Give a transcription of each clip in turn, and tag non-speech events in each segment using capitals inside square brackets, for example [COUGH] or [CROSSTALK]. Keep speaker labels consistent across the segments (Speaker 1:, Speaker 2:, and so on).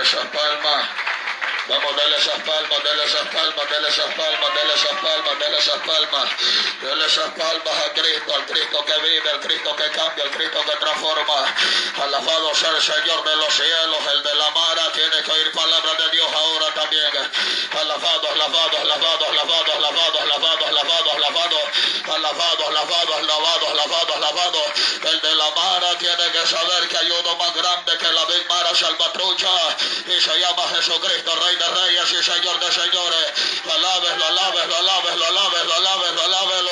Speaker 1: Plaza Palma. Vamos, dale esas palmas, dale esas palmas, dale esas palmas, dale esas palmas, dale esas palmas. Dale esas palmas a Cristo, al Cristo que vive, al Cristo que cambia, al Cristo que transforma. Alabado sea el Señor de los cielos, el de la mara. Tiene que oír palabra de Dios ahora también. Alabado, alabado, alabado, alabado, alabado, alabado, alabado, alabado. Alabado, alabado, alabado, alabado, alabado. El de la mara tiene que saber que hay uno más grande que la misma mara salvatrucha. Y se llama Jesucristo, Rey de reyes y Señor de señores. Alábeslo, alábeslo, alábeslo, alábeslo, alábeslo, alábeslo.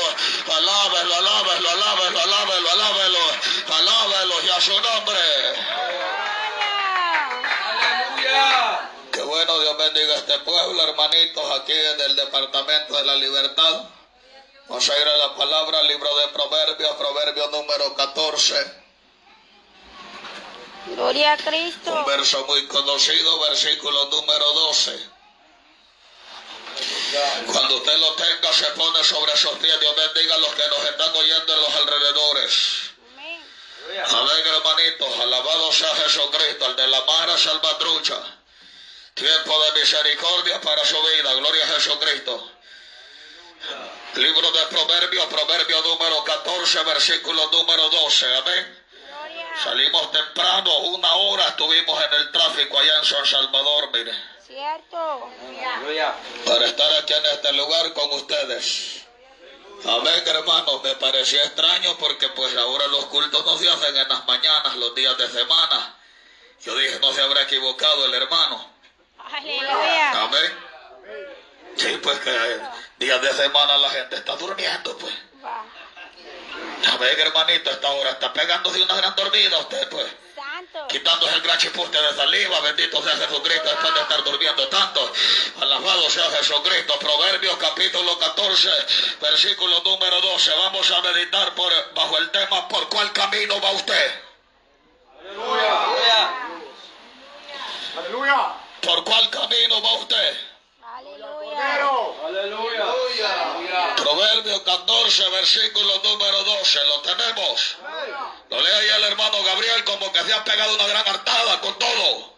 Speaker 1: Alábeslo, alábeslo, alábeslo, alábeslo, alábeslo. Alábeslo y a su nombre.
Speaker 2: Aleluya.
Speaker 1: Qué bueno, Dios bendiga este pueblo, hermanitos, aquí en el Departamento de la Libertad. Vamos a ir a la palabra, libro de Proverbios, Proverbio número 14.
Speaker 3: Gloria a Cristo.
Speaker 1: Un verso muy conocido, versículo número 12. Cuando usted lo tenga, se pone sobre sus pies. Dios bendiga a los que nos están oyendo en los alrededores.
Speaker 3: Amén.
Speaker 1: Amén, hermanitos. Alabado sea Jesucristo, el de la mara salvatrucha. Tiempo de misericordia para su vida. Gloria a Jesucristo. Libro de Proverbios, Proverbio número 14, versículo número 12. Amén. Salimos temprano, una hora estuvimos en el tráfico allá en San Salvador, mire,
Speaker 3: Cierto.
Speaker 1: Para estar aquí en este lugar con ustedes. Amén, hermanos, me parecía extraño porque pues ahora los cultos no se hacen en las mañanas, los días de semana. Yo dije, no se habrá equivocado el hermano.
Speaker 3: Aleluya.
Speaker 1: Amén. Sí, pues que eh, días de semana la gente está durmiendo, pues.
Speaker 3: Va.
Speaker 1: Amén, hermanito, esta hora está pegándose una gran dormida usted, pues.
Speaker 3: Santo.
Speaker 1: quitándose el gran chipote de saliva, bendito sea Jesucristo después de estar durmiendo tanto. Alabado sea Jesucristo. Proverbios capítulo 14, versículo número 12. Vamos a meditar por, bajo el tema ¿Por cuál camino va usted?
Speaker 2: Aleluya.
Speaker 4: Aleluya.
Speaker 1: ¿Por cuál camino va usted?
Speaker 3: Aleluya.
Speaker 2: Aleluya.
Speaker 1: Proverbios 14, versículo número 12. ¿Lo tenemos? Lo lee ahí el hermano Gabriel como que se ha pegado una gran hartada con todo.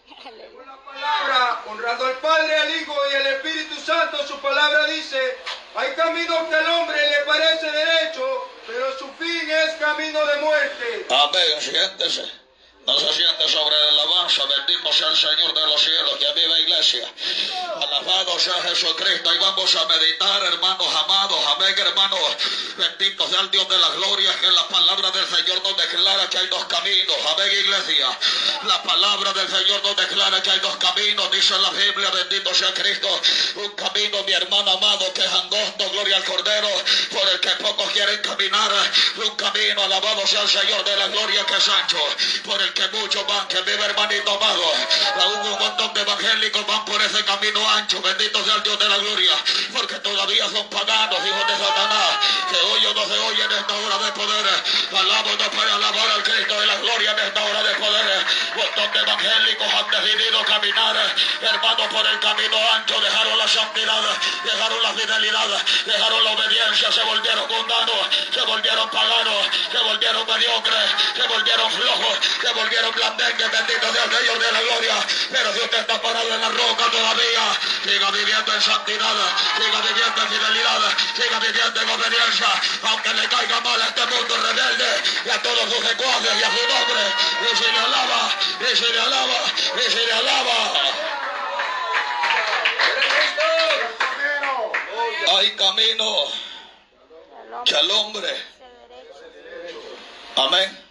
Speaker 4: Una palabra, honrando al Padre, al Hijo y al Espíritu Santo, su palabra dice, hay caminos que al hombre le parece derecho, pero su fin es camino de muerte.
Speaker 1: Amén, siéntese. No se siente sobre la alabanza, bendito sea el Señor de los cielos, que viva iglesia. Alabado sea Jesucristo. Y vamos a meditar, hermanos amados. Amén, hermanos. Bendito sea el Dios de la gloria, que la palabra del Señor nos declara que hay dos caminos. Amén, iglesia. La palabra del Señor nos declara que hay dos caminos. Dice la Biblia, bendito sea Cristo. Un camino, mi hermano amado, que es angosto, gloria al Cordero, por el que pocos quieren caminar. Un camino, alabado sea el Señor de la gloria, que es ancho, por el que muchos van, que vive hermanito amado. Aún un montón de evangélicos van por ese camino ancho. Bendito sea el Dios de la gloria, porque todavía son paganos, hijos de Satanás. Que hoy o no se oye en esta hora de poder. Alabo no para alabar al Cristo de la gloria en esta hora de poder. Montón de evangélicos han decidido caminar, hermanos, por el camino ancho. Dejaron la santidad, dejaron la fidelidad, dejaron la obediencia, se volvieron mundanos, se volvieron paganos, se volvieron mediocres, se volvieron flojos, se volvieron blandengues. Bendito sea el Señor de la gloria. Pero si usted está parado en la roca todavía, siga viviendo en santidad, siga viviendo en fidelidad, siga viviendo en obediencia, aunque le caiga mal a este mundo rebelde y a todos sus secuaces y a su nombre. Y se le alaba, y se le alaba, y se le alaba. Hay camino que al hombre. Amén.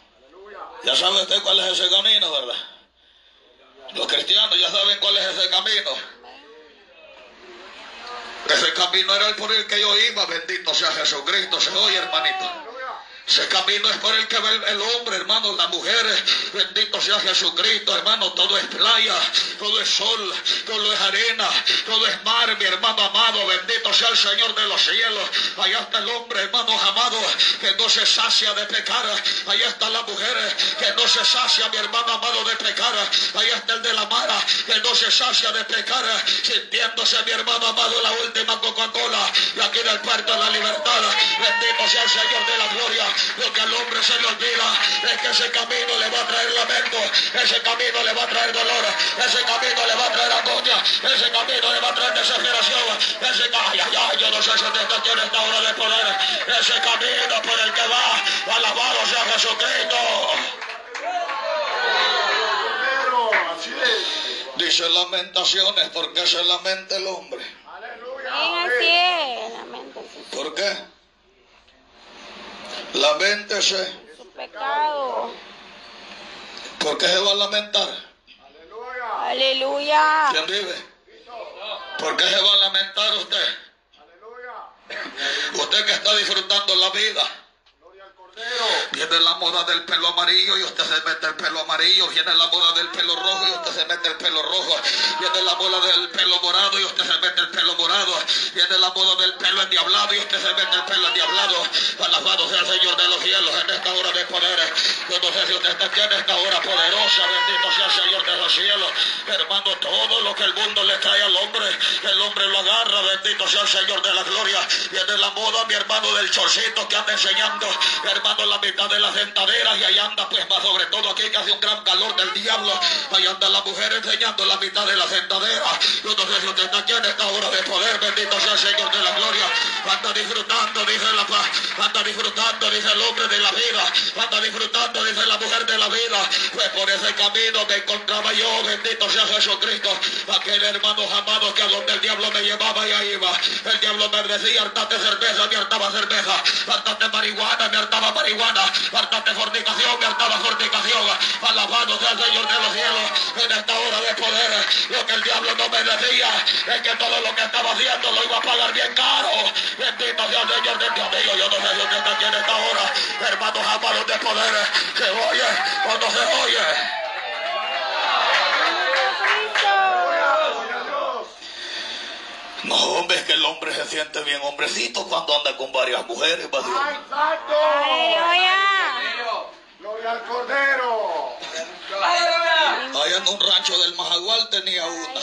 Speaker 1: Ya sabe usted cuál es ese camino, ¿verdad? Los cristianos ya saben cuál es ese camino. Ese camino era el por el que yo iba, bendito sea Jesucristo, se oye hermanito. Ese camino es por el que va el, hombre, hermano, la mujer. Bendito sea Jesucristo, hermano. Todo es playa, todo es sol, todo es arena, todo es mar, mi hermano amado. Bendito sea el Señor de los cielos. Allá está el hombre, hermanos amados, que no se sacia de pecar. Allá está la mujer que no se sacia, mi hermano amado, de pecar. Allá está el de la mara que no se sacia de pecar, sintiéndose, mi hermano amado, la última Coca-Cola. Y aquí en el puerto de la libertad. Bendito sea el Señor de la gloria. Lo que al hombre se le olvida es que ese camino le va a traer lamento, ese camino le va a traer dolor, ese camino le va a traer angustia, ese camino le va a traer desesperación, ese ay, ay, ay, yo no sé si usted está aquí en esta hora de poder, ese camino por el que va, alabado sea Jesucristo. Dice lamentaciones, ¿por qué se lamenta el hombre?
Speaker 3: Lamentense
Speaker 1: ¿Por qué? Lamentése.
Speaker 3: su pecado.
Speaker 1: ¿Por qué se va a lamentar?
Speaker 4: Aleluya.
Speaker 3: Aleluya.
Speaker 1: ¿Quién vive? ¿Por qué se va a lamentar usted?
Speaker 4: Aleluya.
Speaker 1: Usted que está disfrutando la vida. Viene la moda del pelo amarillo y usted se mete el pelo amarillo. Viene la moda del pelo rojo y usted se mete el pelo rojo. Viene la moda del pelo morado y usted se mete el pelo morado. Viene la moda del pelo endiablado y usted se mete el pelo endiablado. Alabado sea el Señor de los cielos en esta hora de poder. Yo no sé si usted está aquí en esta hora poderosa. Bendito sea el Señor de los cielos. Hermano, todo lo que el mundo le trae al hombre, el hombre lo agarra. Bendito sea el Señor de la gloria. Viene la moda, mi hermano, del chorcito que anda enseñando. Hermano, la mitad de las dentaderas y ahí anda, pues más sobre todo aquí que hace un gran calor del diablo. Ahí anda la mujer enseñando la mitad de las dentaderas. Yo no sé si usted está aquí en esta hora de poder. Bendito sea el Señor de la gloria. Anda disfrutando, dice la paz. Anda disfrutando, dice el hombre de la vida. Anda disfrutando, dice la mujer de la vida. Pues por ese camino me encontraba yo. Bendito sea Jesucristo. Aquel hermano amado que a donde el diablo me llevaba y ahí iba. El diablo me decía, hartate cerveza, me hartaba cerveza. Hartate marihuana, me hartaba marihuana. Hartate fornicación, me hartaba fornicación. Alabado sea el Señor de los cielos. En esta hora de poder, lo que el diablo no me decía es que todo lo que estaba haciendo lo iba a pagar bien caro. Bendito sea el Señor de mi amigo. Yo no sé usted está aquí en esta hora. Hermanos amados de poder, se oye o no se oye. No, hombre, es que el hombre se siente bien hombrecito cuando anda con varias mujeres.
Speaker 4: Gloria al Cordero.
Speaker 1: Allá en un rancho del Majagual tenía una.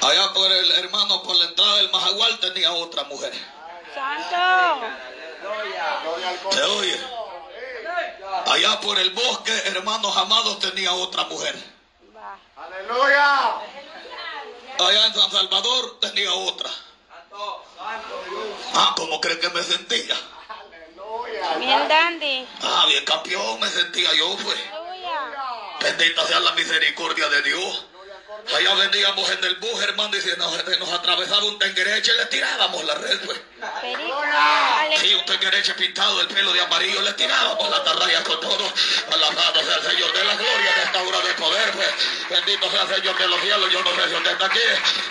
Speaker 1: Allá por el hermano, por la entrada del Majagual tenía otra mujer.
Speaker 3: Santo.
Speaker 4: Gloria al
Speaker 1: ¿Se
Speaker 4: Cordero.
Speaker 1: oye? Allá por el bosque, hermanos amados, tenía otra mujer.
Speaker 4: Aleluya.
Speaker 1: Allá en San Salvador tenía otra. Ah, ¿cómo cree que me sentía?
Speaker 4: Aleluya.
Speaker 3: Bien dandy.
Speaker 1: Ah, bien campeón me sentía yo, pues.
Speaker 3: Aleluya.
Speaker 1: Bendita sea la misericordia de Dios. Allá veníamos en el bus, hermano, y si nos, nos atravesaba un tenguereche, le tirábamos la red, pues. Sí, un tenguereche pintado, el pelo de amarillo, le tirábamos la atarraya con todo. Alabado sea el Señor de la gloria en esta hora de poder, pues. Bendito sea el Señor de los cielos, yo no sé si usted está aquí.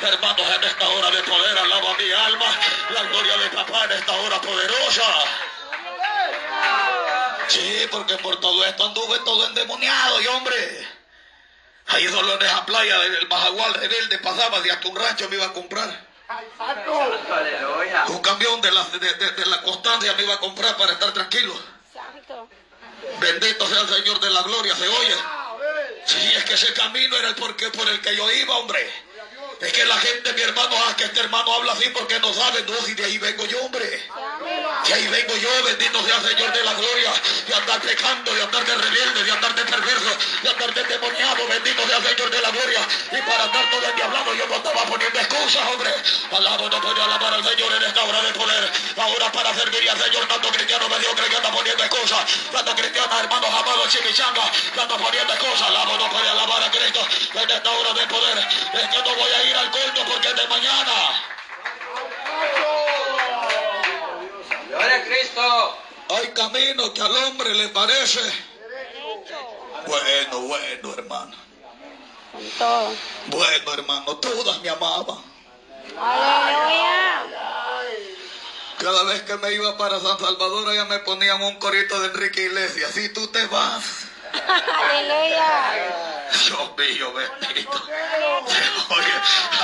Speaker 1: Hermanos, en esta hora de poder, alaba mi alma. La gloria de papá en esta hora poderosa. Sí, porque por todo esto anduve todo endemoniado, y hombre. Ahí solo en esa playa del Majagual rebelde pasaba de hasta un rancho me iba a comprar.
Speaker 4: ¡Ay, santo!
Speaker 2: Aleluya.
Speaker 1: Un camión de la, de, de- de la constancia me iba a comprar para estar tranquilo.
Speaker 3: Santo.
Speaker 1: Bendito sea el Señor de la gloria, ¿se oye?
Speaker 4: Amén.
Speaker 1: Sí, es que ese camino era el porqué por el que yo iba, hombre. Es que la gente, mi hermano, ah, que este hermano habla así porque no sabe, no, si de ahí vengo yo, hombre. De ahí vengo yo, bendito sea el Señor de la gloria, de andar pecando, de andar de rebelde, de andar de perverso, de andar de demoniado, bendito sea el Señor de la gloria. Y para andar todo el diablado yo no estaba poniendo excusas, hombre. Alabo, no puedo alabar al Señor en esta hora de poder. Ahora para servir al Señor, tanto cristiano mediocre que anda poniendo excusas, tanto cristiana, hermanos amados, chimichanga, anda poniendo excusas. Alabo, no puede alabar a Cristo en esta hora de poder. Es no voy al culto porque de mañana.
Speaker 2: Gloria a Cristo.
Speaker 1: Hay camino que al hombre le parece. Bueno, bueno, hermano. Bueno, hermano, todas me amaban.
Speaker 3: Aleluya.
Speaker 1: Cada vez que me iba para San Salvador, ya me ponían un corito de Enrique Iglesias. Si tú te vas,
Speaker 3: Aleluya.
Speaker 1: Dios mío, bendito. Oye,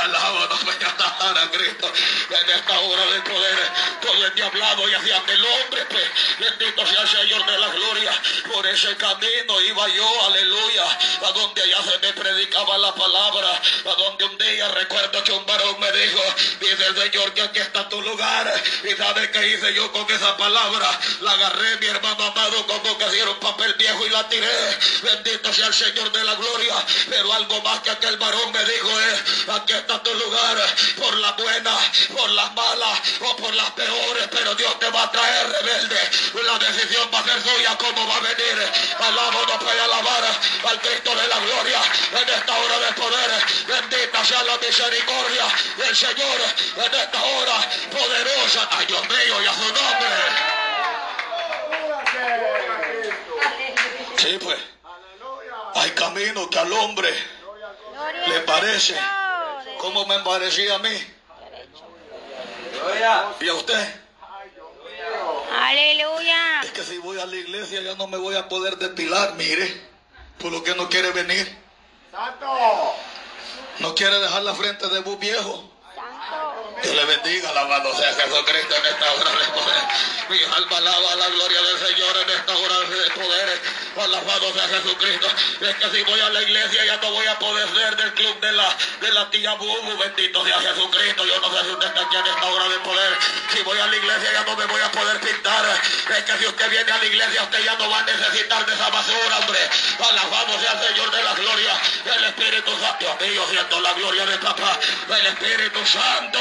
Speaker 1: alábanos, voy a alabar a Cristo en esta hora de poder. Todo el diablado y hacia el hombre, pues. Bendito sea el Señor de la gloria. Por ese camino iba yo, aleluya, a donde allá se me predicaba la palabra. A donde un día recuerdo que un varón me dijo, dice el Señor que aquí está tu lugar. Y ¿Y sabe qué hice yo con esa palabra? La agarré, mi hermano amado, como que un papel viejo y la tiré. Bendito sea el Señor de la gloria. Pero algo más que aquel varón me dijo es, aquí está tu lugar, por la buena, por las malas o por las peores, pero Dios te va a traer rebelde. La decisión va a ser suya, cómo va a venir. Alabado puede alabar al Cristo de la gloria en esta hora de poder. Bendita sea la misericordia del Señor en esta hora poderosa. Ay, Dios mío, y a su nombre. Sí, pues. Hay caminos que al hombre le parece. Como me parecía a mí y a usted.
Speaker 3: Aleluya.
Speaker 1: Es que si voy a la iglesia ya no me voy a poder depilar, mire. Por lo que no quiere venir. No quiere dejar la frente de bus viejo. Dios le bendiga, alabado sea Jesucristo en esta hora de poder. Mi alma alaba la gloria del Señor en esta hora de poder. Alabado sea Jesucristo. Es que si voy a la iglesia ya no voy a poder ser del club de la, de la tía Bubu. Bendito sea Jesucristo. Yo no sé si usted está aquí en esta hora de poder. Si voy a la iglesia ya no me voy a poder pintar. Es que si usted viene a la iglesia usted ya no va a necesitar de esa basura, hombre. Alabado sea el Señor de la gloria. El Espíritu Santo. Dios mío, siento la gloria de papá. El Espíritu Santo.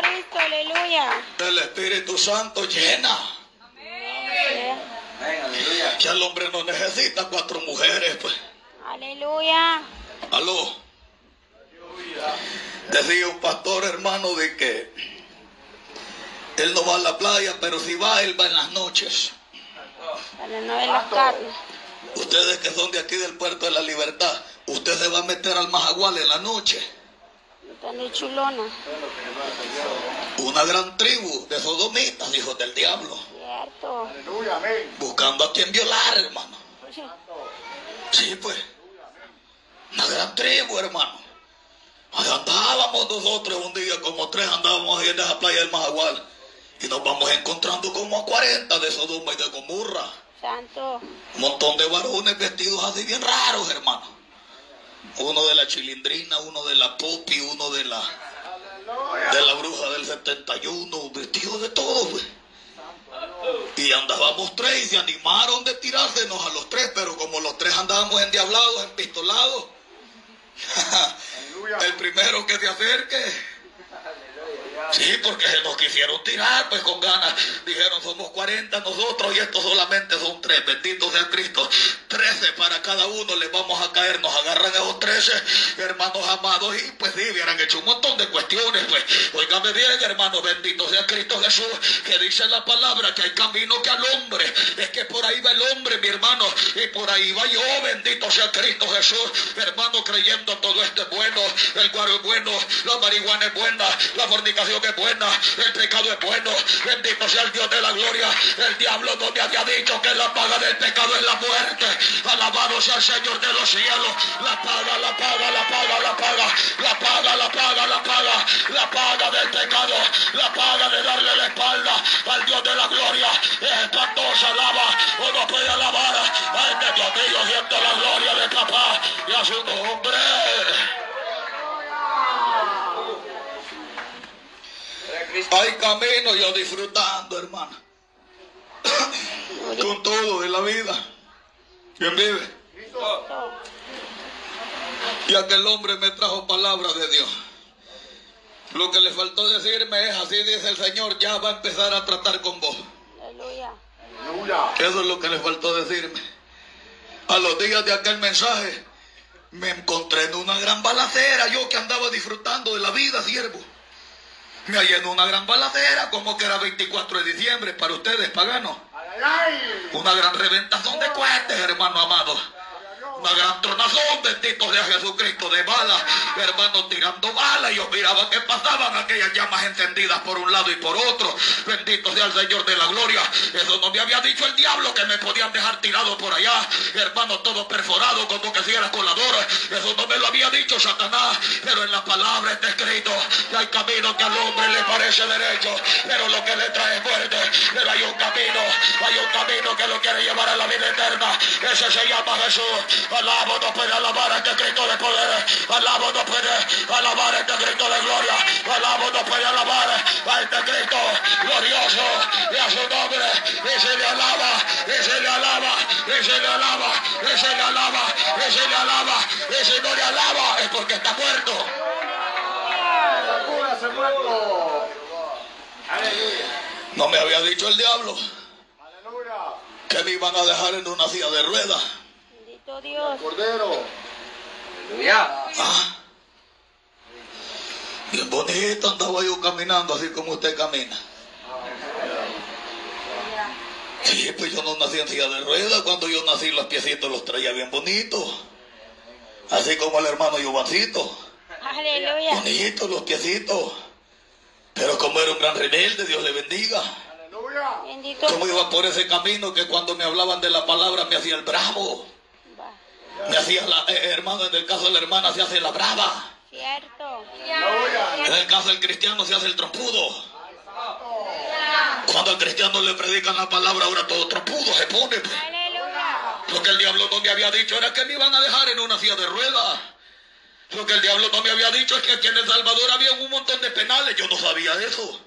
Speaker 3: Cristo. Aleluya.
Speaker 1: El Espíritu Santo llena.
Speaker 2: Amén.
Speaker 1: Que el hombre no necesita cuatro mujeres, pues.
Speaker 3: Aleluya.
Speaker 1: Aló. Decía un pastor hermano de que él no va a la playa, pero si va, él va en las noches.
Speaker 3: Para no ver las carnes.
Speaker 1: Ustedes que son de aquí del puerto de la libertad, usted se va a meter al Majagual en la noche.
Speaker 3: Chulona.
Speaker 1: Una gran tribu de sodomitas, hijos del diablo,
Speaker 3: Cierto.
Speaker 1: buscando a quien violar, hermano. Sí, pues. Una gran tribu, hermano. Ahí andábamos nosotros un día, como tres andábamos ahí en esa playa del Majagual. Y nos vamos encontrando como a 40 de Sodoma y de Gomorra.
Speaker 3: Santo.
Speaker 1: Un montón de varones vestidos así bien raros, hermano. Uno de la chilindrina, uno de la popi, uno de la de la bruja del 71, vestidos de todo, pues. Y andábamos tres y se animaron de tirársenos a los tres, pero como los tres andábamos endiablados, empistolados, [LAUGHS] el primero que se acerque. Sí, porque se nos quisieron tirar, pues con ganas. Dijeron, somos 40 nosotros y estos solamente son tres. Bendito sea Cristo. 13 para cada uno les vamos a caer. Nos agarran esos 13, hermanos amados. Y pues sí, hubieran hecho un montón de cuestiones. Pues, oígame bien, hermano. Bendito sea Cristo Jesús. Que dice la palabra que hay camino que al hombre. Es que por ahí va el hombre, mi hermano. Y por ahí va yo. Bendito sea Cristo Jesús. Hermano, creyendo todo esto es bueno. El guaro es bueno. La marihuana es buena. La fornicación Dios es buena, el pecado es bueno, bendito sea el Dios de la gloria. El diablo no me había dicho que la paga del pecado es la muerte. Alabado sea el Señor de los cielos. La paga, la paga, la paga, la paga, la paga, la paga, la paga, la paga del pecado, la paga de darle la espalda al Dios de la gloria. Es espantosa, alaba, o no puede alabar a este Dios mío, siendo la gloria de papá y a su nombre. Hay camino yo disfrutando, hermano. Con todo de la vida. ¿Quién vive? Y aquel hombre me trajo palabra de Dios. Lo que le faltó decirme es, así dice el Señor, ya va a empezar a tratar con vos.
Speaker 3: Aleluya.
Speaker 1: Eso es lo que le faltó decirme. A los días de aquel mensaje, me encontré en una gran balacera, yo que andaba disfrutando de la vida, siervo. Me hallé en una gran balacera, como que era 24 de diciembre para ustedes, paganos. Una gran reventazón de cohetes, hermano amado. Una gran tronazón, bendito sea Jesucristo, de balas, hermano, tirando balas. Yo miraba que pasaban aquellas llamas encendidas por un lado y por otro. Bendito sea el Señor de la gloria. Eso no me había dicho el diablo que me podían dejar tirado por allá, hermano, todo perforado como que si era colador. Eso no me lo había dicho Satanás, pero en la palabra está escrito que hay camino que al hombre le parece derecho, pero lo que le trae es muerte. Pero hay un camino, hay un camino que lo quiere llevar a la vida eterna. Ese se llama Jesús. Alabo no puede alabar a este Cristo de poder. Alabo no puede alabar a este Cristo de gloria. Alabo no puede alabar a este Cristo glorioso y a su nombre. Y se le alaba, y se le alaba, y se le alaba, y se le alaba, y se le alaba, y si no le alaba es porque está muerto.
Speaker 4: Sacúdase muerto.
Speaker 1: No me había dicho el diablo que me iban a dejar en una silla de ruedas.
Speaker 3: Bendito Dios.
Speaker 4: Cordero.
Speaker 2: Aleluya.
Speaker 1: Ah. Bien bonito andaba yo caminando así como usted camina. Sí, pues yo no nací en silla de ruedas. Cuando yo nací los piecitos los traía bien bonitos. Así como el hermano Giovancito.
Speaker 3: Aleluya.
Speaker 1: Bonitos los piecitos. Pero como era un gran rebelde, Dios le bendiga.
Speaker 4: Aleluya.
Speaker 3: Bendito.
Speaker 1: Como iba por ese camino que cuando me hablaban de la palabra me hacía el bravo. Me hacía la, eh, hermano, en el caso de la hermana se hace la brava.
Speaker 3: Cierto.
Speaker 1: En el caso del cristiano se hace el trompudo. Cuando al cristiano le predican la palabra, ahora todo trompudo se pone. pues.
Speaker 3: Aleluya.
Speaker 1: Lo que el diablo no me había dicho era que me iban a dejar en una silla de ruedas. Lo que el diablo no me había dicho es que aquí en El Salvador había un montón de penales. Yo no sabía eso.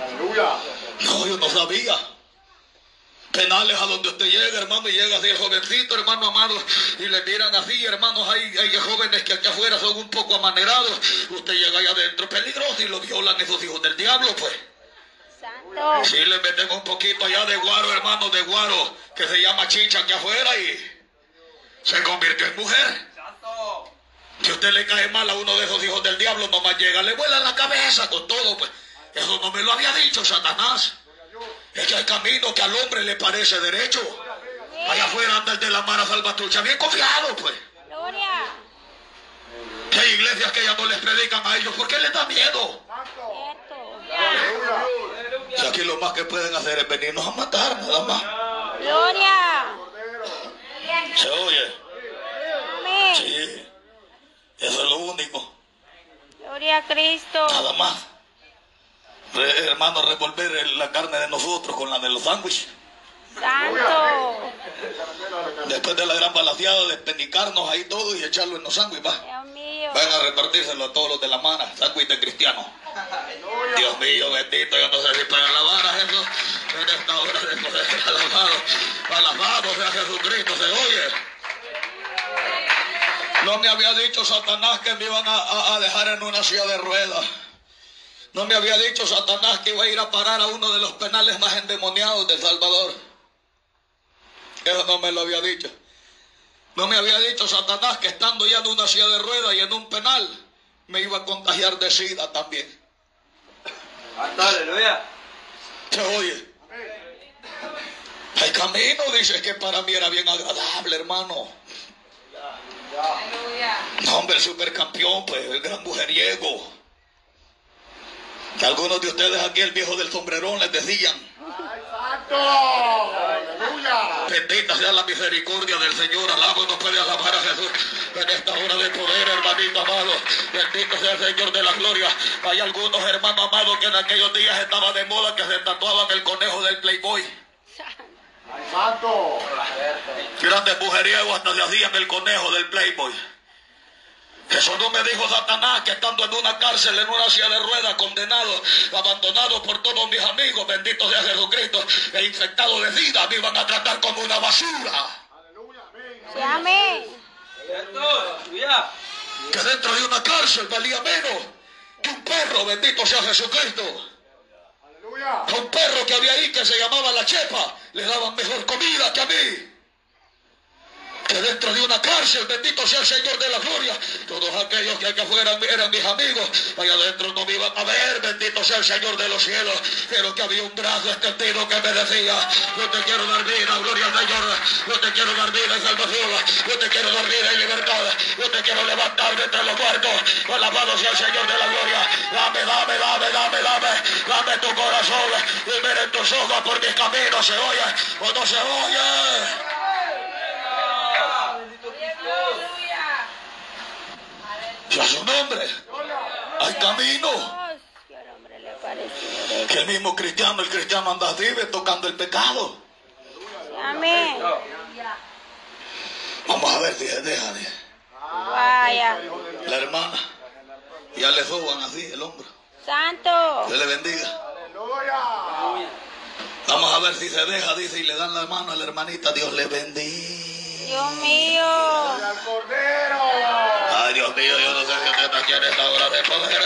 Speaker 4: Aleluya.
Speaker 1: No, yo no sabía. Penales a donde usted llega, hermano, y llega así el jovencito, hermano amado, y le miran así, hermanos, hay, hay jóvenes que aquí afuera son un poco amanerados. Usted llega allá adentro, peligroso, y lo violan esos hijos del diablo, pues.
Speaker 3: Santo.
Speaker 1: Si le meten un poquito allá de guaro, hermano, de guaro, que se llama chicha aquí afuera, y se convirtió en mujer.
Speaker 2: Santo.
Speaker 1: Si usted le cae mal a uno de esos hijos del diablo, nomás llega, le vuela la cabeza con todo, pues. Eso no me lo había dicho Satanás. Es que hay camino que al hombre le parece derecho. Allá afuera anda el de la Mara Salvatrucha, bien confiado, pues.
Speaker 3: Gloria.
Speaker 1: Que hay iglesias que ya no les predican a ellos, ¿por qué les da miedo? Si aquí lo más que pueden hacer es venirnos a matar, nada más.
Speaker 3: Gloria.
Speaker 1: ¿Se oye?
Speaker 3: Amén.
Speaker 1: Sí. Eso es lo único,
Speaker 3: Gloria a Cristo.
Speaker 1: nada más. Re- hermano, revolver la carne de nosotros con la de los sándwiches.
Speaker 3: Santo.
Speaker 1: Después de la gran balaseada, despenicarnos ahí todo y echarlo en los sándwiches, va.
Speaker 3: Dios mío.
Speaker 1: Van a repartírselo a todos los de la mana, sándwich de cristiano. Dios mío, bendito, yo no sé si pueden alabar a Jesús en esta hora de poder alabado. Alabado sea Jesucristo, se oye. No me había dicho Satanás que me iban a, a- a dejar en una silla de ruedas. No me había dicho Satanás que iba a ir a parar a uno de los penales más endemoniados de Salvador. Eso no me lo había dicho. No me había dicho Satanás que estando ya en una silla de ruedas y en un penal, me iba a contagiar de sida también.
Speaker 2: Santo. Aleluya.
Speaker 1: ¿Se oye? El camino, dice que para mí era bien agradable, hermano. No, hombre, el supercampeón, pues, el gran mujeriego. Que algunos de ustedes aquí, el viejo del sombrerón, les decían,
Speaker 4: ¡Ay, santo! ¡Aleluya!
Speaker 1: bendita sea la misericordia del Señor, alabo no puede alabar a Jesús en esta hora de poder, hermanito amado. Bendito sea el Señor de la gloria. Hay algunos hermanos amados que en aquellos días estaba de moda que se tatuaban el conejo del Playboy.
Speaker 4: ¡Ay, santo!
Speaker 1: Grandes mujeriegos hasta se hacían el conejo del Playboy. Eso no me dijo Satanás que estando en una cárcel, en una silla de ruedas, condenado, abandonado por todos mis amigos, bendito sea Jesucristo, e infectado de vida, me iban a tratar como una basura.
Speaker 4: ¡Aleluya! ¡Amén!
Speaker 2: Aleluya.
Speaker 1: Que dentro de una cárcel valía menos que un perro, bendito sea Jesucristo.
Speaker 4: ¡Aleluya!
Speaker 1: A un perro que había ahí que se llamaba la chepa, le daban mejor comida que a mí. Que dentro de una cárcel, bendito sea el Señor de la gloria, todos aquellos que acá afuera eran mis amigos, allá adentro no me iban a ver, bendito sea el Señor de los cielos, pero que había un brazo extendido que me decía, yo te quiero dar vida, gloria al Señor, yo te quiero dar vida y salvación, yo te quiero dar vida y libertad, yo te quiero levantar de entre los muertos, alabado sea el Señor de la gloria, dame, dame, dame, dame, dame, dame tu corazón y miren tus ojos por mis caminos, se oye o no se oye. Y a su nombre hay camino.
Speaker 3: Que.
Speaker 1: Que el mismo cristiano, el cristiano anda así, ve, tocando el pecado.
Speaker 3: Amén.
Speaker 1: Vamos a ver si se deja de
Speaker 3: Vaya.
Speaker 1: la hermana. Ya le soban así el hombro.
Speaker 3: Santo.
Speaker 1: Dios le bendiga. Vamos a ver si se deja, dice, y le dan la mano a la hermanita. Dios le bendiga.
Speaker 3: Dios mío.
Speaker 1: Mío, yo no sé si usted está en esta hora de poder.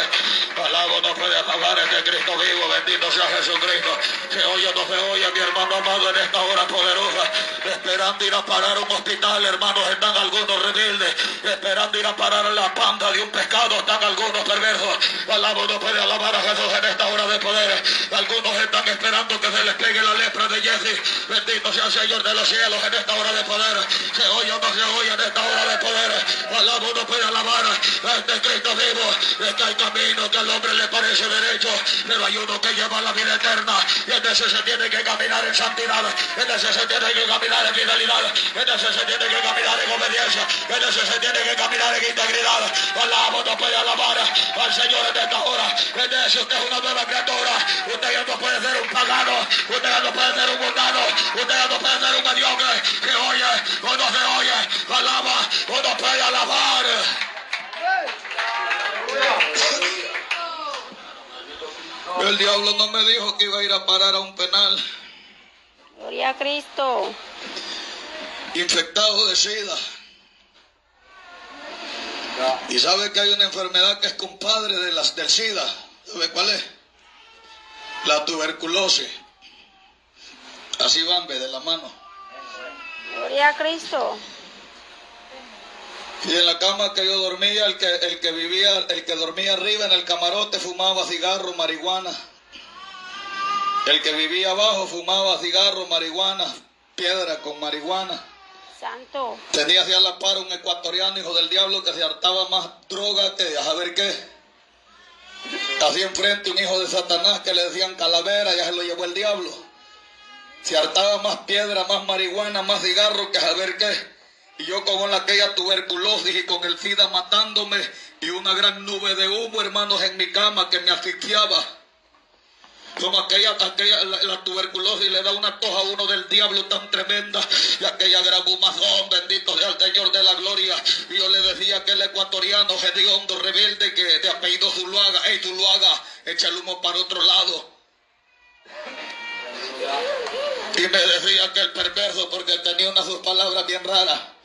Speaker 1: Alabo no puede alabar este Cristo vivo, bendito sea Jesucristo. Se oye o no se oye, mi hermano amado, en esta hora poderosa. Esperando ir a parar un hospital, hermanos, están algunos rebeldes. Esperando ir a parar la panda de un pescado, están algunos perversos. Alabo no puede alabar a Jesús en esta hora de poder. Algunos están esperando que se les pegue la lepra de Jesse. Bendito sea el Señor de los cielos en esta hora de poder. Se oye o no se oye en esta hora de poder. Alabo no puede alabar a este Cristo vivo. Es que hay camino que al hombre le parece derecho, pero hay uno que lleva la vida eterna. Y en ese se tiene que caminar en santidad. En ese se tiene que caminar en fidelidad. En ese se tiene que caminar en obediencia. En ese se tiene que caminar en integridad. Alabo no puede alabar al Señor en esta hora. En ese usted es una nueva criatura. Usted ya no puede ser un pagano. Usted ya no puede ser un mundano. Usted ya no puede ser un mediocre que oye o no se oye. Alaba o no puede alabar. El diablo no me dijo que iba a ir a parar a un penal
Speaker 3: Gloria a Cristo.
Speaker 1: infectado de sida. Y sabe que hay una enfermedad que es compadre de las del SIDA. ¿Sabe cuál es? La tuberculosis. Así van, ve, de la mano.
Speaker 3: Gloria a Cristo.
Speaker 1: Y en la cama que yo dormía, el que, el que vivía, el que dormía arriba en el camarote fumaba cigarro, marihuana. El que vivía abajo fumaba cigarro, marihuana, piedra con marihuana.
Speaker 3: Santo.
Speaker 1: Tenía hacia la par un ecuatoriano, hijo del diablo, que se hartaba más droga que a saber qué. Así enfrente un hijo de Satanás que le decían calavera, ya se lo llevó el diablo. Se hartaba más piedra, más marihuana, más cigarro que a saber qué. Y yo con aquella tuberculosis y con el SIDA matándome y una gran nube de humo, hermanos, en mi cama que me asfixiaba. Como aquella, aquella la, tuberculosis le da una toja a uno del diablo tan tremenda. Y aquella gran humazón, bendito sea el Señor de la gloria. Y yo le decía que el ecuatoriano, hediondo, rebelde, que de apellido Zuluaga, hey Zuluaga, echa el humo para otro lado. Y me decía que el perverso, porque tenía unas sus palabras bien raras.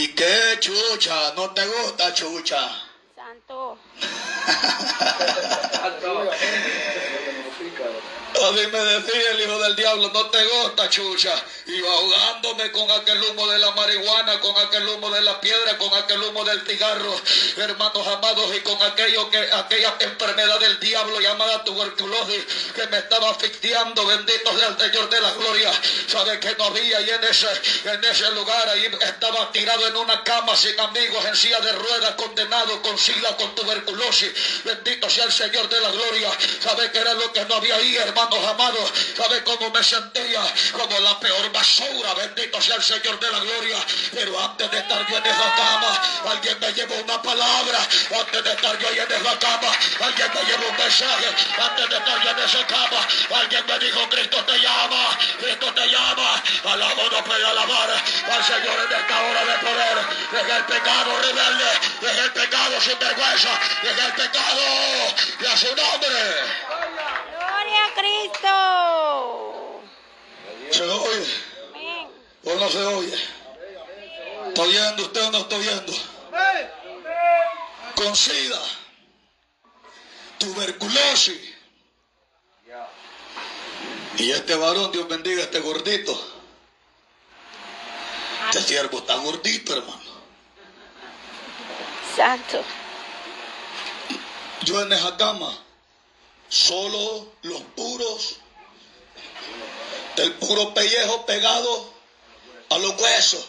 Speaker 1: ¿Y qué chucha? ¿No te gusta chucha?
Speaker 3: Santo. [LAUGHS]
Speaker 1: Así me decía el hijo del diablo, no te gusta, chucha. Y ahogándome con aquel humo de la marihuana, con aquel humo de la piedra, con aquel humo del cigarro, hermanos amados, y con aquello que, aquella enfermedad del diablo llamada tuberculosis que me estaba asfixiando, bendito sea el Señor de la gloria. Sabe que no había y en ese, en ese lugar ahí estaba tirado en una cama sin amigos, en silla de ruedas, condenado con sida, con tuberculosis. Bendito sea el Señor de la gloria. Sabe que era lo que no había ahí, hermanos amados. Sabe cómo me sentía, como la peor basura. Bendito sea el Señor de la gloria. Pero antes de estar yo en esa cama, alguien me llevó una palabra. Antes de estar yo en esa cama, alguien me llevó un mensaje. Antes de estar yo en esa cama, alguien me dijo, Cristo te llama, Cristo te llama. Alabo no puede alabar al Señor en esta hora de poder. Deja el pecado rebelde, deja el pecado sin vergüenza, deja el pecado y a su nombre.
Speaker 3: Gloria a Cristo.
Speaker 1: ¿Se oye
Speaker 3: Amén.
Speaker 1: o no se oye? ¿Está oyendo usted o no está oyendo? Con sida, tuberculosis. Y este varón, Dios bendiga, este gordito. Este siervo está gordito, hermano.
Speaker 3: Santo.
Speaker 1: Yo en esa cama, solo los puros, el puro pellejo pegado a los huesos.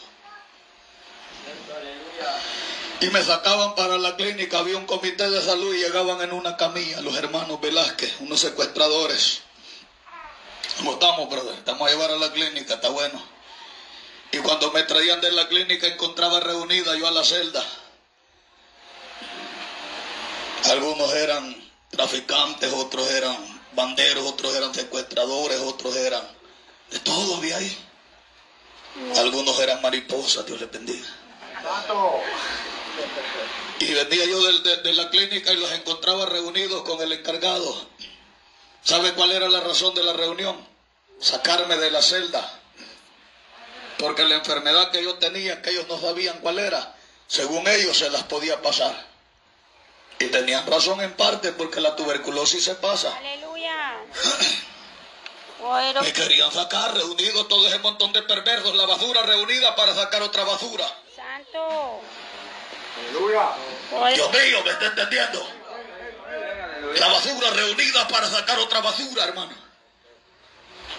Speaker 1: Y me sacaban para la clínica, había un comité de salud y llegaban en una camilla los hermanos Velázquez, unos secuestradores. ¿Cómo estamos, brother? Estamos a llevar a la clínica, está bueno. Y cuando me traían de la clínica encontraba reunida yo a la celda. Algunos eran traficantes, otros eran banderos, otros eran secuestradores, otros eran... De todo había ahí. Algunos eran mariposas, Dios les bendiga. Y venía yo de, de la clínica y los encontraba reunidos con el encargado. ¿Sabe cuál era la razón de la reunión? Sacarme de la celda. Porque la enfermedad que yo tenía, que ellos no sabían cuál era, según ellos se las podía pasar. Y tenían razón en parte porque la tuberculosis se pasa.
Speaker 3: Aleluya. [CLEARS THROAT]
Speaker 1: Me querían sacar reunidos todo ese montón de perversos, la basura reunida para sacar otra basura.
Speaker 3: Santo.
Speaker 4: Aleluya.
Speaker 1: Dios mío, ¿me está entendiendo? La basura reunida para sacar otra basura, hermano.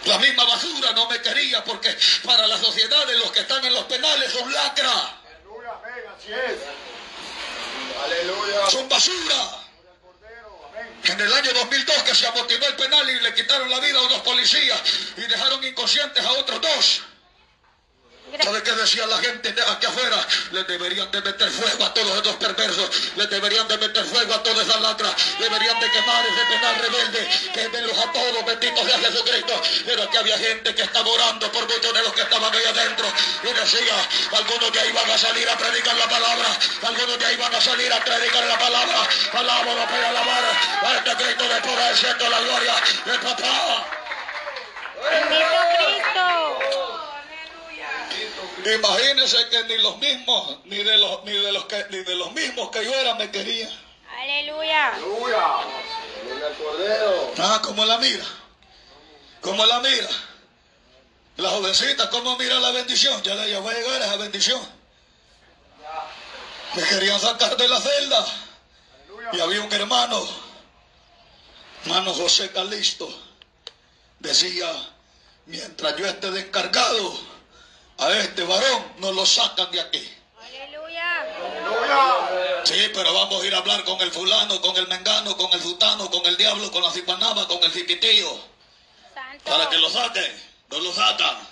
Speaker 1: La misma basura no me quería porque para la sociedad de los que están en los penales son lacra,
Speaker 4: así es.
Speaker 1: Son basura. En el año 2002 que se amotinó el penal y le quitaron la vida a unos policías y dejaron inconscientes a otros dos. ¿Sabe qué decía la gente de aquí afuera? Les deberían de meter fuego a todos esos perversos, les deberían de meter fuego a toda esa lacra, deberían de quemar ese penal rebelde, quémenlos a todos, benditos sea Jesucristo. Pero aquí había gente que estaba orando por muchos de los que estaban ahí adentro y decía, algunos de ahí van a salir a predicar la palabra, algunos de ahí van a salir a predicar la palabra, alábalo para alabar a este Cristo de poder, siento la gloria de papá.
Speaker 3: Bendito.
Speaker 1: Imagínense que ni los mismos, ni de los, ni de los que, ni de los mismos que yo era me querían.
Speaker 3: Aleluya.
Speaker 4: Aleluya. Aleluya al Cordero.
Speaker 1: Ah, como la mira. Como la mira. La jovencita, ¿cómo mira la bendición? Ya le ya va a llegar esa bendición. Me querían sacar de la celda. Y había un hermano, hermano José Calisto, decía, mientras yo esté de encargado, a este varón no lo sacan de aquí.
Speaker 3: Aleluya.
Speaker 4: Aleluya.
Speaker 1: Sí, pero vamos a ir a hablar con el fulano, con el mengano, con el futano, con el diablo, con la cipanaba, con el cipitillo, para que lo saquen. No lo sacan.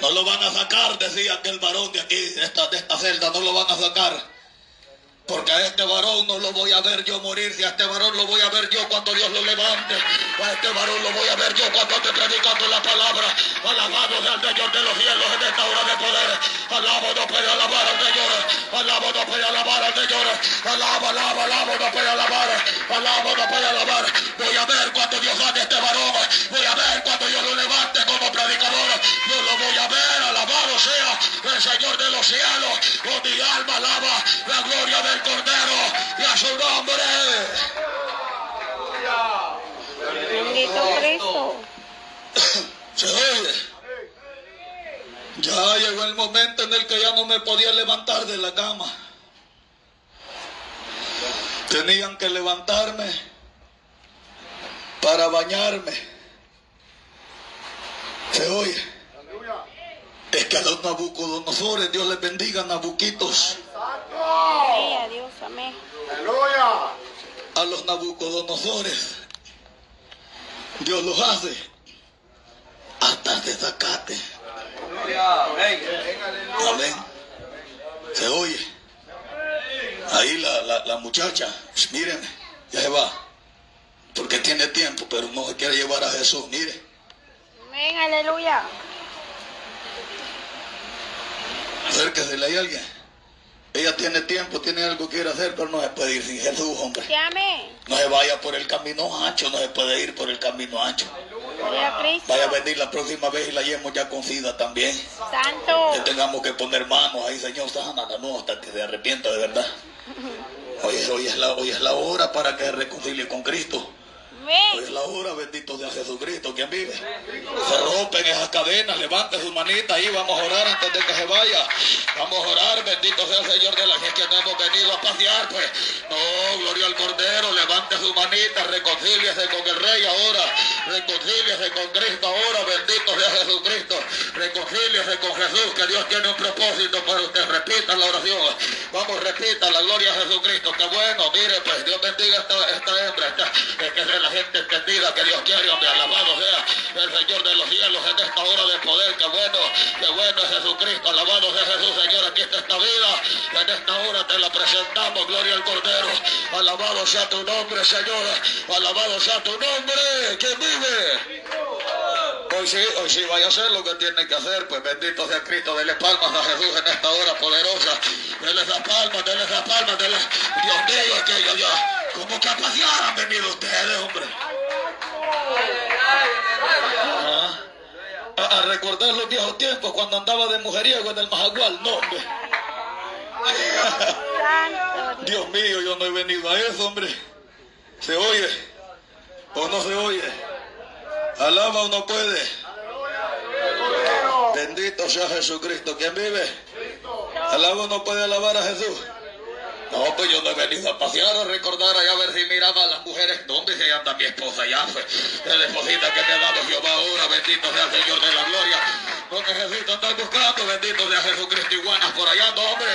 Speaker 1: No lo van a sacar, decía aquel varón de aquí, de esta, de esta celda, no lo van a sacar. Porque a este varón no lo voy a ver yo morir, si a este varón lo voy a ver yo cuando Dios lo levante, a este varón lo voy a ver yo cuando esté predicando la palabra. Alabado sea el Señor de los cielos en esta hora de poder. Alaba, no puede alabar al Señor. Alaba, no puede alabar al Señor. Alaba, alaba, alaba, no puede alabar. Alaba, no puede alabar. Voy a ver cuando Dios gane este varón. Voy a ver cuando Dios lo levante como predicador. Yo lo voy a ver. Alabado sea el Señor de los cielos. Con mi alma alaba la gloria del Cordero y a su nombre.
Speaker 3: Bendito Cristo. [COUGHS]
Speaker 1: Se oye. Ya llegó el momento en el que ya no me podía levantar de la cama. Tenían que levantarme para bañarme. Se oye. Es que a los nabucodonosores, Dios les bendiga, nabuquitos.
Speaker 4: Santo.
Speaker 3: Sí, a Dios, amén.
Speaker 4: Aleluya.
Speaker 1: A los nabucodonosores, Dios los hace hasta de zacate.
Speaker 2: Aleluya. Amén.
Speaker 1: Amén. Se oye. Ahí la, la, la muchacha, pues, miren, ya se va. Porque tiene tiempo, pero no se quiere llevar a Jesús. Mire,
Speaker 3: Amén, aleluya.
Speaker 1: acérquesele a alguien. Ella tiene tiempo, tiene algo que quiere hacer, pero no se puede ir sin Jesús, hombre.
Speaker 3: Llame.
Speaker 1: No se vaya por el camino ancho, no se puede ir por el camino ancho. Vaya a venir la próxima vez y la llevemos ya con sida también.
Speaker 3: Santo.
Speaker 1: Que tengamos que poner manos ahí, Señor, sanada, no, hasta que se arrepienta de verdad. [LAUGHS] Hoy, es- hoy, es la, hoy es la hora para que se reconcilie con Cristo.
Speaker 3: Amén.
Speaker 1: es la hora, bendito sea Jesucristo, quien vive. Se rompen esas cadenas, levante su manita ahí, vamos a orar antes de que se vaya. Vamos a orar, bendito sea el Señor de la gente que no hemos venido a pasear, pues. No, gloria al Cordero, levante su manita, reconcíliese con el Rey ahora. Reconcíliese con Cristo ahora, bendito sea Jesucristo. Reconcíliese con Jesús, que Dios tiene un propósito para usted. Repita la oración. Vamos, repita la gloria a Jesucristo. Qué bueno, mire, pues Dios bendiga esta, esta hembra. Esta, que gente entendida que Dios quiere, hombre. Alabado sea el Señor de los cielos en esta hora de poder. Qué bueno, qué bueno es Jesucristo. Alabado sea Jesús, Señor. Aquí está esta vida. En esta hora te la presentamos. Gloria al Cordero. Alabado sea tu nombre, Señor. Alabado sea tu nombre. ¿Quién vive? Hoy sí, hoy sí vaya a hacer lo que tiene que hacer, pues bendito sea Cristo, dele palmas a Jesús en esta hora poderosa. Dele las palmas, dele las palmas, dele. Dios mío, es que yo, yo, como que a pasear han venido ustedes, hombre. Ah, A, a recordar los viejos tiempos cuando andaba de mujeriego en el Majagual, no, hombre.
Speaker 3: Dios
Speaker 1: mío, yo no he venido a eso, hombre. ¿Se oye? ¿O no se oye? Alaba o no puede. Bendito sea Jesucristo. ¿Quién vive? Alaba o no puede alabar a Jesús. No, pues yo no he venido a pasear, a recordar, allá a ver si miraba a las mujeres. ¿Dónde se anda mi esposa ya? Pues, la esposita que me ha dado Jehová ahora. Bendito sea el Señor de la gloria. No necesito andar buscando. Bendito sea Jesucristo iguanas por allá, no, hombre.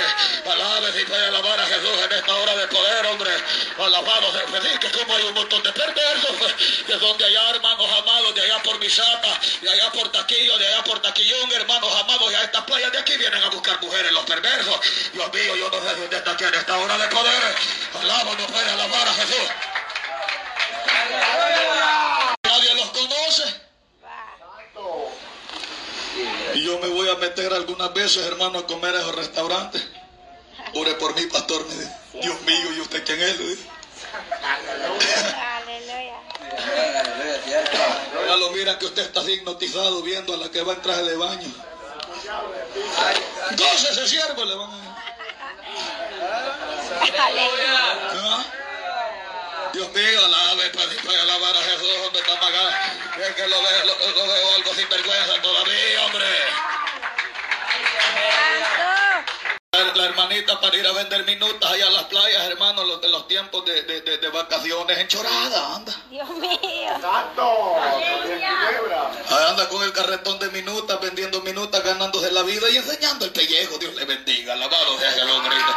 Speaker 1: Alabe si puede alabar a Jesús en esta hora de poder, hombre. Alabado sea feliz, que como hay un montón de perversos, pues, que son de allá, hermanos amados, de allá por Misata, de allá por Taquillo, de allá por Taquillón, hermanos amados, y a estas playas de aquí vienen a buscar mujeres los perversos. Dios mío, yo no sé usted está aquí en esta hora de poder. Alaba, no puede alabar a Jesús. Nadie los conoce. Y yo me voy a meter algunas veces, hermano, a comer a esos restaurantes. Ore por mí, pastor. Me dice, Dios mío, ¿y usted quién es?
Speaker 3: Aleluya.
Speaker 1: Lo miran que usted está hipnotizado viendo a la que va en traje de baño. Gócese, siervo, le van a
Speaker 3: Aleluya.
Speaker 1: Dios mío, alabe, pues, alabar a Jesús, donde está pagado. Es que lo veo, lo, lo veo algo sin vergüenza todavía, hombre.
Speaker 3: Santo.
Speaker 1: La, la hermanita para ir a vender minutas allá a las playas, hermano, los de los tiempos de, de, de, de vacaciones, enchorada, anda.
Speaker 3: Dios mío.
Speaker 1: Ahí anda con el carretón de minutas, vendiendo minutas, ganándose la vida y enseñando el pellejo. Dios le bendiga. Alabado sea Jesucristo.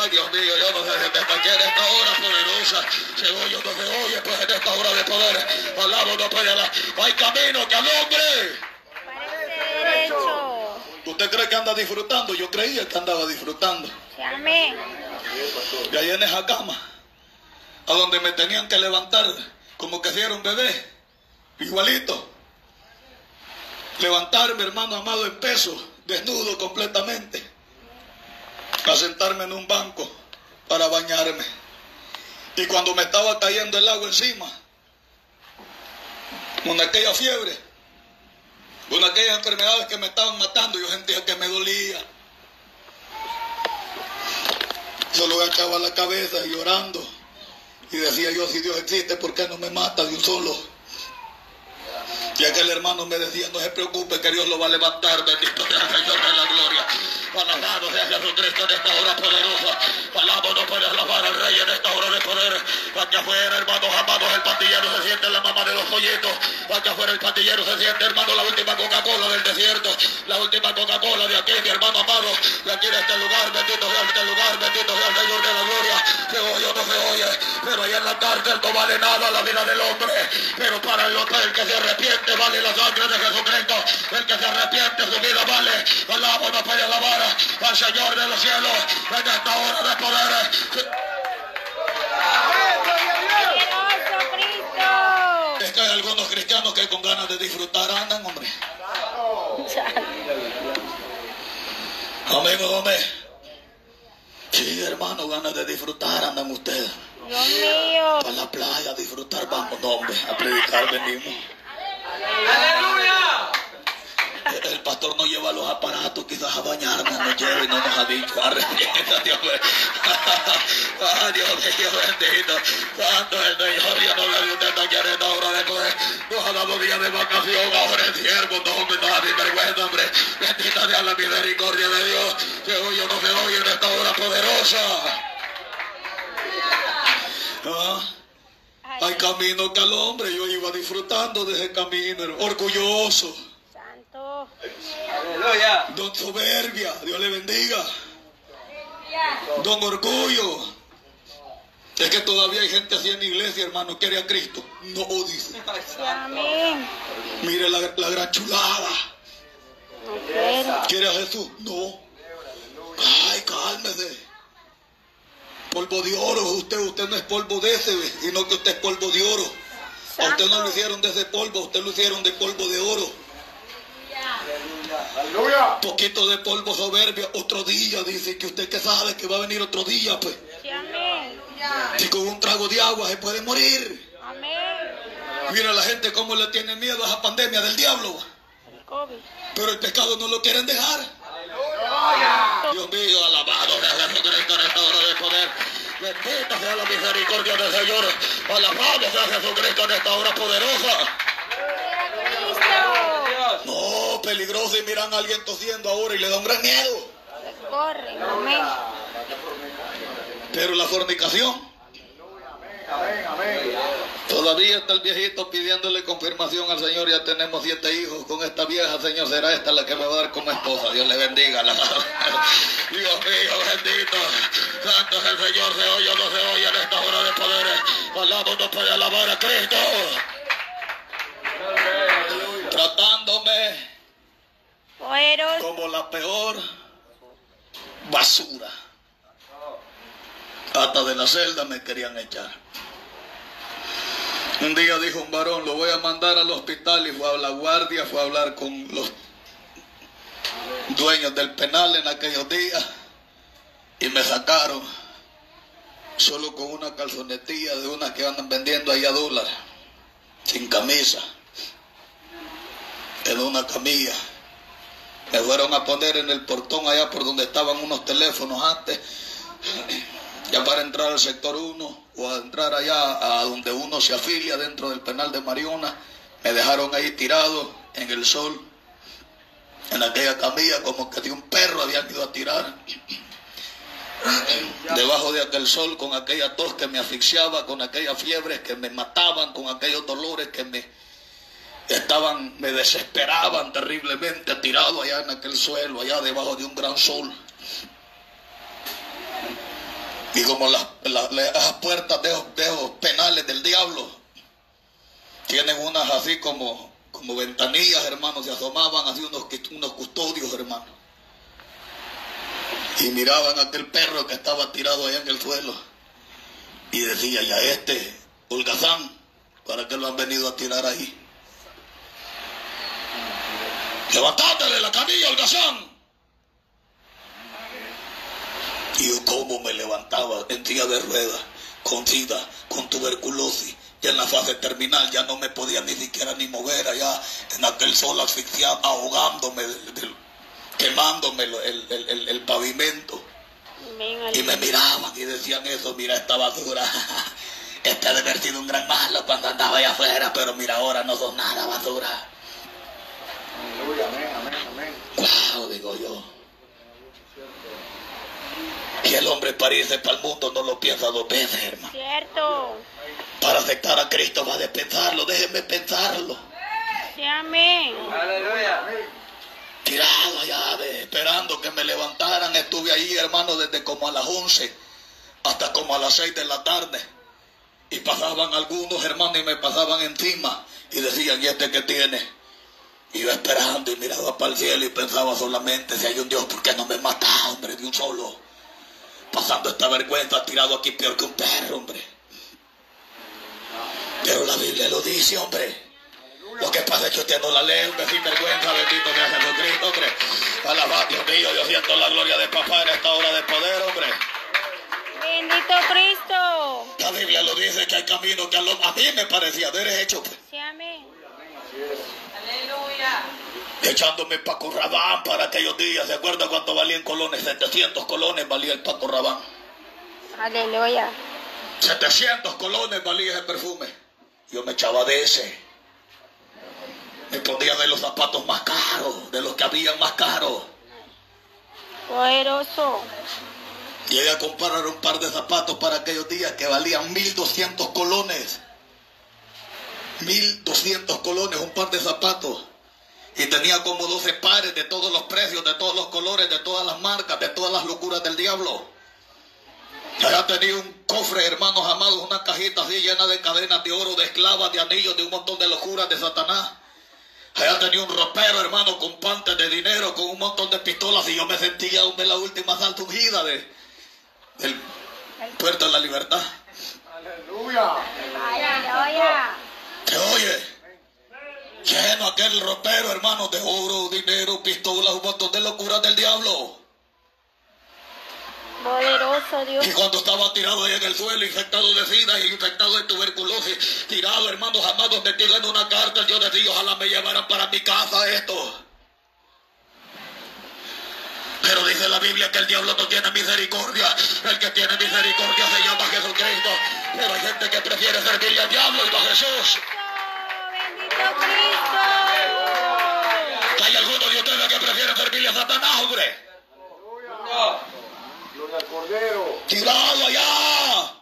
Speaker 1: Ay, Dios mío, yo no sé si está aquí en esta hora poderosa. Se oye o no se oye, pues en esta hora de poder. Alabo, no puede hablar. Hay camino que al hombre. ¿Usted cree que anda disfrutando? Yo creía que andaba disfrutando.
Speaker 3: Sí, amén.
Speaker 1: Y ahí en esa cama, a donde me tenían que levantar como que si era un bebé, igualito. Levantarme, hermano amado, en peso, desnudo completamente. A sentarme en un banco para bañarme. Y cuando me estaba cayendo el agua encima, con aquella fiebre, con aquellas enfermedades que me estaban matando, yo sentía que me dolía. Solo agachaba la cabeza llorando. Y decía yo, si Dios existe, ¿por qué no me mata de un solo? Y aquel hermano me decía, no se preocupe que Dios lo va a levantar, bendito sea el Señor de la gloria. Alabado sea Jesucristo en esta hora poderosa. No puede alabar al Rey en esta hora de poder. Aquí afuera, hermanos amados, el pandillero se siente en la mamá de los pollitos. Aquí afuera el pandillero se siente, hermano, la última Coca-Cola del desierto. La última Coca-Cola de aquí, mi hermano amado. De aquí de este lugar, bendito sea este lugar, bendito sea el Señor de la gloria. Se oye o no se oye, pero ahí en la cárcel no vale nada la vida del hombre. Pero para el, el que se arrepiente vale la sangre de Jesucristo. El que se arrepiente su vida vale. Alabo no puede alabar al Señor de los cielos en esta hora de poder. Es que hay algunos cristianos que con ganas de disfrutar andan, hombre. [LAUGHS] Amén amén. Sí, hermano, ganas de disfrutar andan ustedes.
Speaker 3: Dios mío.
Speaker 1: Para la playa a disfrutar, vamos, hombre, a predicar venimos.
Speaker 2: Aleluya.
Speaker 1: El, pastor no lleva los aparatos, quizás a bañarnos, no lleva y no nos ha dicho, arrepienta, Dios mío. [LAUGHS] Ah, Dios mío, bendito. Santo el Señor, yo no le usted aquí en esta hora de poder. Nos ha dado día de vacación, ahora es siervo, no, hombre, no ni vergüenza, hombre. Bendita sea la misericordia de Dios. Se oye o no se oye en esta hora poderosa. Ah. Hay camino que al hombre yo iba disfrutando de ese camino, hermano. orgulloso,
Speaker 3: Santo.
Speaker 2: Aleluya.
Speaker 1: don soberbia, Dios le bendiga, don orgullo. Es que todavía hay gente así en la iglesia, hermano, quiere a Cristo. No, dice.
Speaker 3: Amén.
Speaker 1: Mire la, la gran chulada.
Speaker 3: No.
Speaker 1: ¿Quiere a Jesús? No. Ay, cálmese. Polvo de oro, usted, usted no es polvo de ese, sino que usted es polvo de oro. A usted no lo hicieron de ese polvo, a usted lo hicieron de polvo de oro.
Speaker 2: Aleluya.
Speaker 1: Poquito de polvo soberbia, otro día, dice que usted que sabe que va a venir otro día, pues.
Speaker 3: Amén.
Speaker 1: Si con un trago de agua se puede morir.
Speaker 3: Amén.
Speaker 1: Mira la gente cómo le tiene miedo a esa pandemia del diablo.
Speaker 3: El COVID.
Speaker 1: Pero el pecado no lo quieren dejar. Dios mío, alabado sea Jesucristo en esta hora de poder. Bendita sea la misericordia del Señor. Alabado sea Jesucristo en esta hora poderosa. No, peligroso y miran a alguien tosiendo ahora y le da un gran miedo.
Speaker 3: Corre. Amén.
Speaker 1: Pero la fornicación. Todavía está el viejito pidiéndole confirmación al Señor. Ya tenemos siete hijos con esta vieja, Señor. Será esta la que me va a dar como esposa. Dios le bendiga. [LAUGHS] Dios mío, bendito. Santo es el Señor. Se oye o no se oye en esta hora de poder. Alabo no puede alabar a Cristo. Tratándome como la peor basura. Hasta de la celda me querían echar. Un día dijo un varón, lo voy a mandar al hospital y fue a la guardia, fue a hablar con los dueños del penal en aquellos días y me sacaron solo con una calzonetilla de unas que andan vendiendo ahí a dólar, sin camisa, en una camilla. Me fueron a poner en el portón allá por donde estaban unos teléfonos antes, ya para entrar al sector 1 a entrar allá a donde uno se afilia dentro del penal de Mariona. Me dejaron ahí tirado en el sol, en aquella camilla, como que de un perro habían ido a tirar. Debajo de aquel sol, con aquella tos que me asfixiaba, con aquellas fiebres que me mataban, con aquellos dolores que me estaban, me desesperaban terriblemente, tirado allá en aquel suelo, allá debajo de un gran sol. Y como las, las- puertas de esos, de esos penales del diablo tienen unas así como, como ventanillas, hermanos, se asomaban así unos, unos custodios, hermanos. Y miraban a aquel perro que estaba tirado allá en el suelo. Y decía, ya este, holgazán, ¿para qué lo han venido a tirar ahí? Levantate de la camilla, holgazán. Y yo cómo me levantaba en silla de ruedas, con sida, con tuberculosis, ya en la fase terminal ya no me podía ni siquiera ni mover allá en aquel sol asfixiado, ahogándome, del- del- quemándome el, el- el- el- pavimento. Y me miraban y decían eso, mira esta basura. [LAUGHS] Este ha de haber sido un gran malo cuando andaba allá afuera, pero mira ahora no son nada basura.
Speaker 2: Aleluya, amén, amén, amén.
Speaker 1: Wow, digo yo. Y el hombre para irse para el mundo no lo piensa dos veces, hermano.
Speaker 3: Cierto.
Speaker 1: Para aceptar a Cristo va de pensarlo, déjenme pensarlo.
Speaker 3: Sí, amén.
Speaker 2: Aleluya.
Speaker 1: Tirado allá, de- esperando que me levantaran. Estuve ahí, hermano, desde como a las 11 hasta como a las 6 de la tarde. Y pasaban algunos hermanos y me pasaban encima y decían, ¿y este qué tiene? Y yo esperando y miraba para el cielo y pensaba solamente, si hay un Dios, ¿por qué no me mata, hombre, de un solo? Pasando esta vergüenza, tirado aquí peor que un perro, hombre. Pero la Biblia lo dice, hombre. Lo que pasa es que usted no la lee, hombre, sin vergüenza, bendito sea Jesucristo, hombre. Alabado Dios mío, yo siento la gloria de papá en esta hora de poder, hombre.
Speaker 3: Bendito Cristo.
Speaker 1: La Biblia lo dice que hay caminos que a, lo- a mí me parecía derecho, pues.
Speaker 3: Sí, amén.
Speaker 1: Echándome Paco Rabán para aquellos días. ¿Se acuerda cuánto valían colones? 700 colones valía el Paco Rabán.
Speaker 3: Aleluya.
Speaker 1: 700 colones valía ese perfume. Yo me echaba de ese. Me ponía de los zapatos más caros, de los que habían más caros.
Speaker 3: Poderoso.
Speaker 1: Llegué a comprar un par de zapatos para aquellos días que valían 1200 colones. 1200 colones, un par de zapatos. Y tenía como 12 pares de todos los precios, de todos los colores, de todas las marcas, de todas las locuras del diablo. Allá tenía un cofre, hermanos amados, una cajita así llena de cadenas de oro, de esclavas, de anillos, de un montón de locuras de Satanás. Allá tenía un ropero, hermano, con pantes de dinero, con un montón de pistolas, y yo me sentía hombre, la última salta ungida de, del puerto de la libertad.
Speaker 2: Aleluya.
Speaker 3: Aleluya.
Speaker 1: ¿Te oye? Lleno aquel ropero, hermano, de oro, dinero, pistolas, un montón de locuras del diablo.
Speaker 3: Poderoso Dios.
Speaker 1: Y cuando estaba tirado ahí en el suelo, infectado de sida y infectado de tuberculosis, tirado, hermanos amados, metido en una cárcel, yo decía, ojalá me llevaran para mi casa esto. Pero dice la Biblia que el diablo no tiene misericordia. El que tiene misericordia se llama Jesucristo. Pero hay gente que prefiere servirle al diablo y no a Jesús.
Speaker 3: Cristo.
Speaker 1: Hay algunos de ustedes que prefieren servirle a Satanás, hombre. Tirado allá,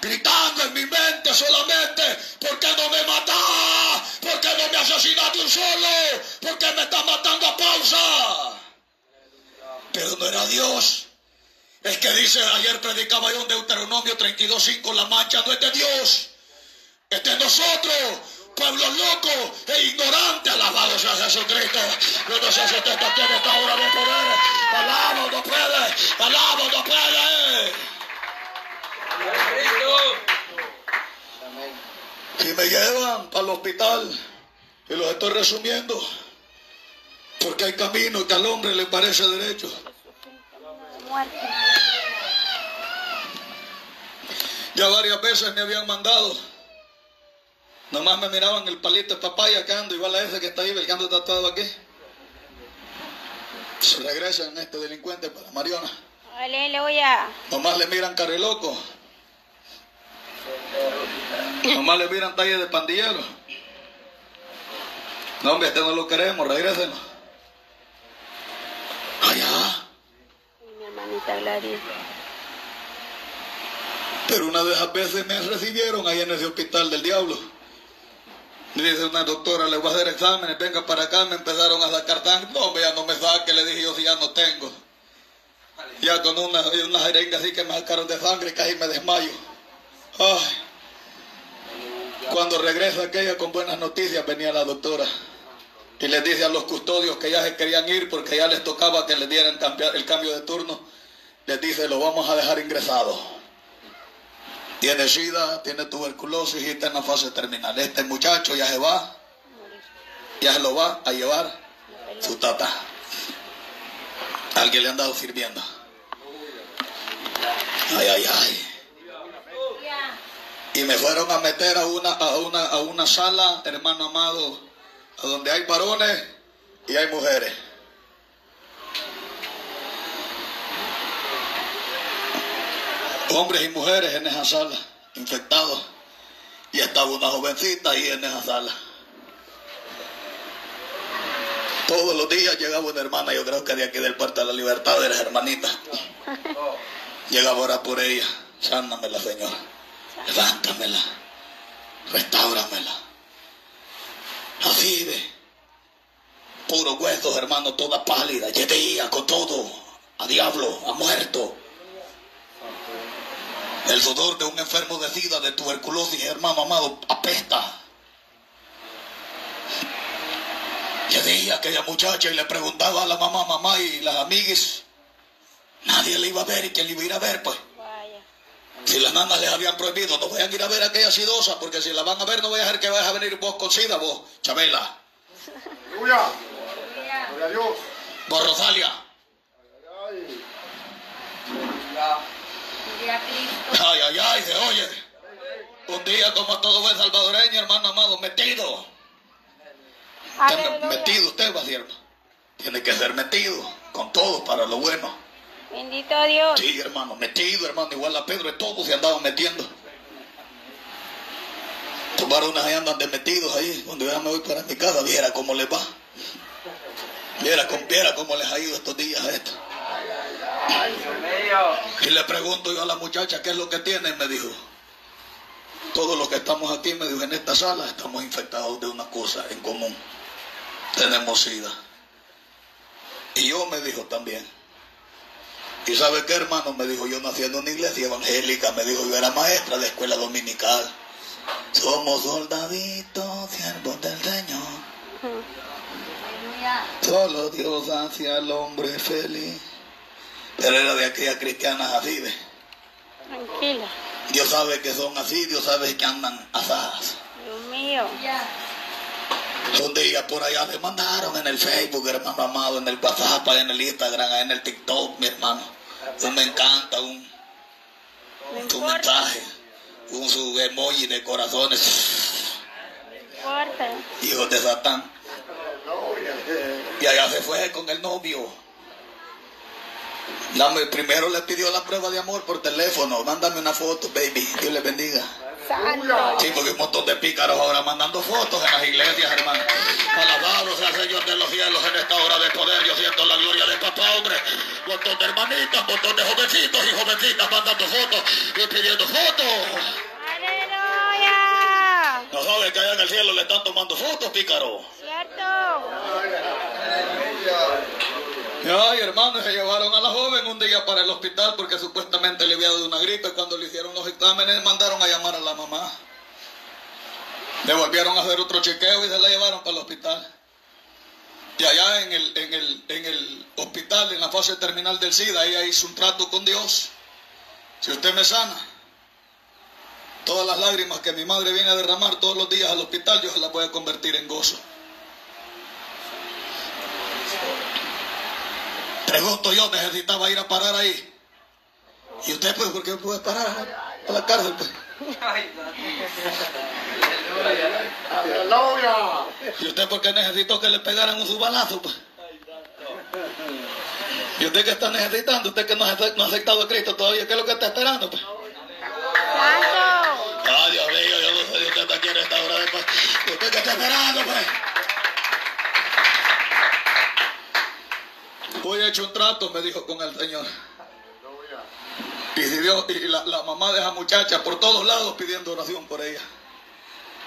Speaker 1: gritando en mi mente solamente, ¿por qué no me matás? ¿Por qué no me asesinaste un solo? ¿Por qué me estás matando a pausa? Pero no era Dios. Es que dice, ayer predicaba yo en Deuteronomio 32.5, la mancha no es de Dios, es de nosotros, pueblos locos e ignorantes, alabado sea Jesucristo. Yo no sé si usted en esta hora de poder, alabo no puede, alabo no puede. Y me llevan para el hospital, y los estoy resumiendo, porque hay camino que al hombre le parece derecho. Ya varias veces me habían mandado. Nomás me miraban el palito de papaya que ando, igual a ese que está ahí, el que ando tatuado aquí. Se regresan este delincuente para Mariona.
Speaker 3: Aleluya.
Speaker 1: Nomás le miran carre loco. Nomás le miran talle de pandillero. No, hombre, este no lo queremos, regrésenos. Allá.
Speaker 3: Mi hermanita Gladys.
Speaker 1: Pero una de esas veces me recibieron ahí en ese hospital del diablo. Me dice una doctora, le voy a hacer exámenes, venga para acá, me empezaron a sacar sangre. No, ya no me saque, le dije yo si ya no tengo. Ya con una, una jeringa así que me sacaron de sangre, casi me desmayo. Ay. Cuando regresa aquella con buenas noticias, venía la doctora. Y les dice a los custodios que ya se querían ir porque ya les tocaba que les dieran el cambio de turno. Les dice, lo vamos a dejar ingresado. Tiene sida, tiene tuberculosis y está en la fase terminal. Este muchacho ya se va, ya se lo va a llevar su tata. Alguien le han dado sirviendo. Ay, ay, ay. Y me fueron a meter a una, a una, a una sala, hermano amado, a donde hay varones y hay mujeres. Hombres y mujeres en esa sala, infectados. Y estaba una jovencita ahí en esa sala. Todos los días llegaba una hermana, yo creo que de aquí del Puerto de la Libertad, eres hermanita. Llegaba ahora por ella, sánamela, Señor. Levántamela, restáuramela. Así ve, puros huesos, hermano, toda pálida, yedía con todo, a diablo, a muerto. El sudor de un enfermo de sida, de tuberculosis, hermano amado, apesta. Yo veía a aquella muchacha y le preguntaba a la mamá, mamá y las amigues. Nadie le iba a ver y quién le iba a ir a ver, pues.
Speaker 3: Vaya.
Speaker 1: Si las nanas les habían prohibido, no vayan a ir a ver a aquella sidosa, porque si la van a ver, no voy a dejar que vayas a venir vos con sida, vos, Chabela,
Speaker 2: Aleluya. Gloria a Dios.
Speaker 1: vos, Rosalia.
Speaker 2: Ay.
Speaker 1: Ay, ay, ay, se oye. Un día como todo buen salvadoreño, hermano amado, metido. Usted metido usted, va siervo. Tiene que ser metido con todo para lo bueno.
Speaker 3: Bendito Dios.
Speaker 1: Sí, hermano, metido, hermano, igual a Pedro, todos se andaban metiendo. Los varones ahí andan de metidos ahí, cuando yo ya me voy para mi casa, viera cómo les va. Viera, viera cómo les ha ido estos días a esto. Y le pregunto yo a la muchacha qué es lo que tiene, me dijo. Todos los que estamos aquí, me dijo, en esta sala estamos infectados de una cosa en común. Tenemos sida. Y yo me dijo también. ¿Y sabe qué, hermano? Me dijo, yo nací en una iglesia evangélica. Me dijo, yo era maestra de escuela dominical. Somos soldaditos, siervos del Señor. Solo Dios hace al hombre feliz. Pero era de aquellas cristianas así, ¿ve?
Speaker 3: Tranquila.
Speaker 1: Dios sabe que son así, Dios sabe que andan asadas.
Speaker 3: Dios mío.
Speaker 1: Un día por allá le mandaron en el Facebook, hermano amado, en el WhatsApp, en el Instagram, en el TikTok, mi hermano. Un me encanta, un, un mensaje, un su emoji de corazones, hijos de Satán. Y allá se fue con el novio. Dame- primero le pidió la prueba de amor por teléfono. Mándame una foto, baby. Dios le bendiga.
Speaker 3: Santo.
Speaker 1: Sí, porque un montón de pícaros ahora mandando fotos en las iglesias, hermano. Alabado sea el Señor de los cielos en esta hora de poder. Yo siento la gloria de papá, hombre. Un montón de hermanitas, un montón de jovencitos y jovencitas mandando fotos y pidiendo fotos.
Speaker 3: Aleluya.
Speaker 1: No sabe que allá en el cielo le están tomando fotos, pícaro.
Speaker 3: Cierto.
Speaker 1: Ay, hermano, se llevaron a la joven un día para el hospital porque supuestamente le había dado una gripe. Cuando le hicieron los exámenes, mandaron a llamar a la mamá. Le volvieron a hacer otro chequeo y se la llevaron para el hospital. Y allá en el, en el, en el hospital, en la fase terminal del SIDA, ella hizo un trato con Dios. Si usted me sana, todas las lágrimas que mi madre viene a derramar todos los días al hospital, yo se las voy a convertir en gozo. Pregunto yo, necesitaba ir a parar ahí. ¿Y usted, pues, por qué puede parar a la cárcel? Pues? ¿Y usted por qué necesitó que le pegaran un su balazo? Pues? ¿Y usted qué está necesitando? ¿Usted que no ha, no ha aceptado a Cristo todavía? ¿Qué es lo que está esperando? Pues? Ay, Dios mío, yo no sé si usted está aquí en esta hora de paz. ¿Usted qué está esperando, pues? Hoy he hecho un trato, me dijo con el Señor. Y, Dios, y la, la mamá de esa muchacha por todos lados pidiendo oración por ella.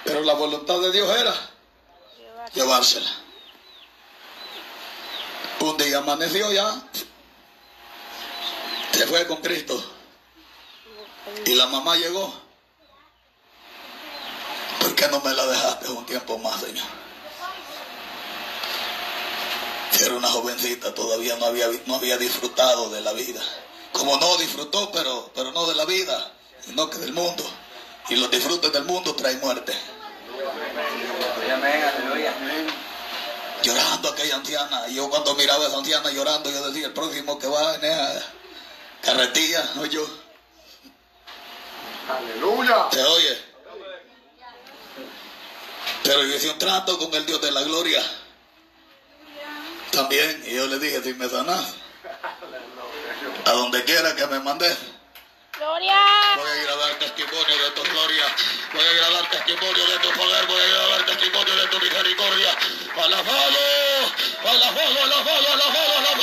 Speaker 1: Pero la voluntad de Dios era llevársela. Un día amaneció ya. Se fue con Cristo. Y la mamá llegó. ¿Por qué no me la dejaste un tiempo más, Señor? Si Era una jovencita, todavía no había, no había disfrutado de la vida. Como no disfrutó, pero, pero no de la vida, sino que del mundo. Y los disfrutes del mundo traen muerte. Llorando aquella anciana. Y yo cuando miraba a esa anciana llorando, yo decía, el próximo que va en esa carretilla, no yo.
Speaker 2: Aleluya.
Speaker 1: ¿Se oye? Pero yo hice un trato con el Dios de la gloria. También, y yo le dije, si me sanás, a donde quiera que me mandes,
Speaker 3: Gloria.
Speaker 1: voy a ir a dar testimonio de tu gloria, voy a ir a dar testimonio de tu poder, voy a ir a dar testimonio de tu misericordia. Alabado, alabado, alabado, alabado, alabado.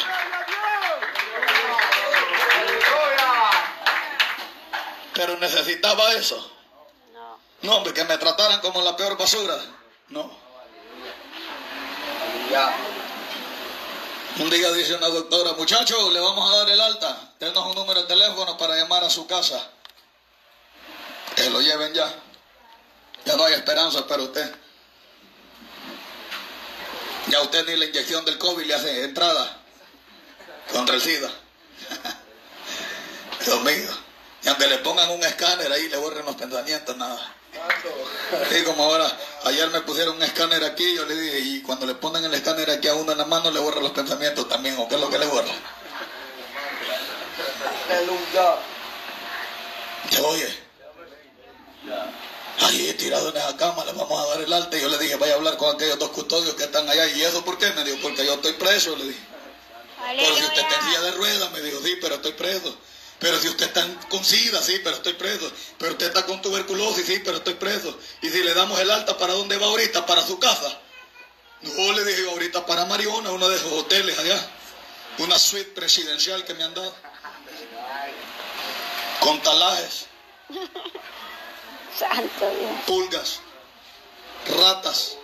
Speaker 1: Pero necesitaba eso.
Speaker 3: No.
Speaker 1: No, hombre, que me trataran como la peor basura. No.
Speaker 5: Ya.
Speaker 1: Un día dice una doctora, muchacho, le vamos a dar el alta. Denos un número de teléfono para llamar a su casa. Que lo lleven ya. Ya no hay esperanza para usted. Ya usted ni la inyección del COVID le hace entrada contra el SIDA. [LAUGHS] Dios mío. Y aunque le pongan un escáner ahí, le borren los pensamientos, nada. Sí, como ahora, ayer me pusieron un escáner aquí, yo le dije, y cuando le ponen el escáner aquí a uno en la mano, le borra los pensamientos también, ¿o qué es lo que le borra? ¿Se oye? Ahí tirado en esa cama, le vamos a dar el alta, y yo le dije, vaya a hablar con aquellos dos custodios que están allá, ¿y eso por qué? Me dijo, porque yo estoy preso, le dije. Pero si usted
Speaker 3: Aleluya.
Speaker 1: de ruedas, me dijo, sí, pero estoy preso. Pero si usted está con sida, sí, pero estoy preso. Pero usted está con tuberculosis, sí, pero estoy preso. Y si le damos el alta, ¿para dónde va ahorita? ¿Para su casa? No, le dije ahorita para Mariona, uno de esos hoteles allá. Una suite presidencial que me han dado. Con talajes,
Speaker 3: Santo Dios.
Speaker 1: pulgas, ratas.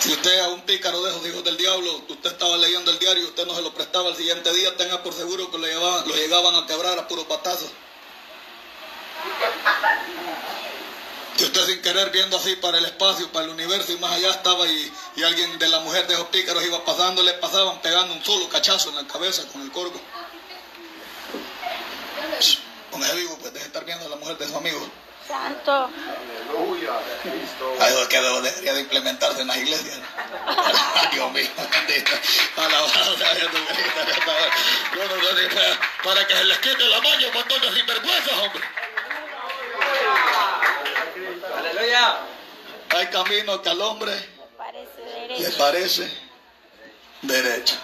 Speaker 1: Si usted a un pícaro de esos hijos del diablo, usted estaba leyendo el diario y usted no se lo prestaba al siguiente día, tenga por seguro que lo, llevaban, lo llegaban a quebrar a puros patazos. Si usted sin querer viendo así para el espacio, para el universo y más allá estaba y, y alguien de la mujer de esos pícaros iba pasando, le pasaban pegando un solo cachazo en la cabeza con el corvo. Con ese vivo, pues estar viendo a la mujer de su amigo.
Speaker 3: Santo.
Speaker 2: Aleluya. Cristo.
Speaker 1: Algo que debería de implementarse en las iglesias. [LAUGHS] Dios mío, bendito. Alabado sea Jesucristo. Yo no sé si fue para que se les quite la mano un montón de sinvergüenzas, hombre.
Speaker 4: Aleluya.
Speaker 1: Hay caminos que al hombre le parece derecho.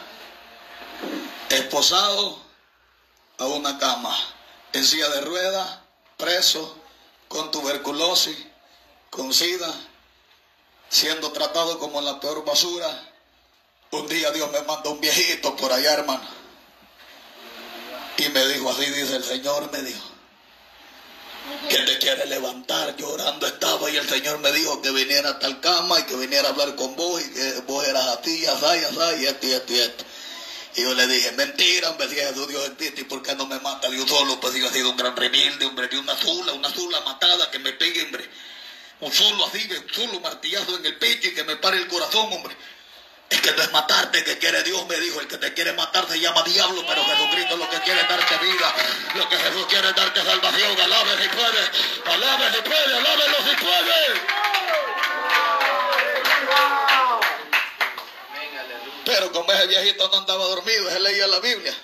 Speaker 1: Esposado a una cama, en silla de ruedas, preso, con tuberculosis, con sida, siendo tratado como la peor basura. Un día Dios me mandó un viejito por allá, hermano. Y me dijo, así dice el Señor, me dijo, que te quiere levantar. Llorando estaba y el Señor me dijo que viniera a tal cama y que viniera a hablar con vos y que vos eras así, así, así, y esto y esto y esto. Y yo le dije, mentira, hombre, si Jesús Dios existe, ¿y por qué no me mata Dios solo? Pues yo he sido un gran rebelde, hombre, de una sola, una sola matada que me pegue, hombre. Un solo así, un solo martillazo en el pecho y que me pare el corazón, hombre. Es que no es matarte que quiere Dios, me dijo. El que te quiere matar se llama diablo, pero Jesucristo lo que quiere es darte vida. Lo que Jesús quiere es darte salvación. Alabe si puede, alabe si puede, alábelo si puede. Pero como ese viejito no andaba dormido, él leía la Biblia.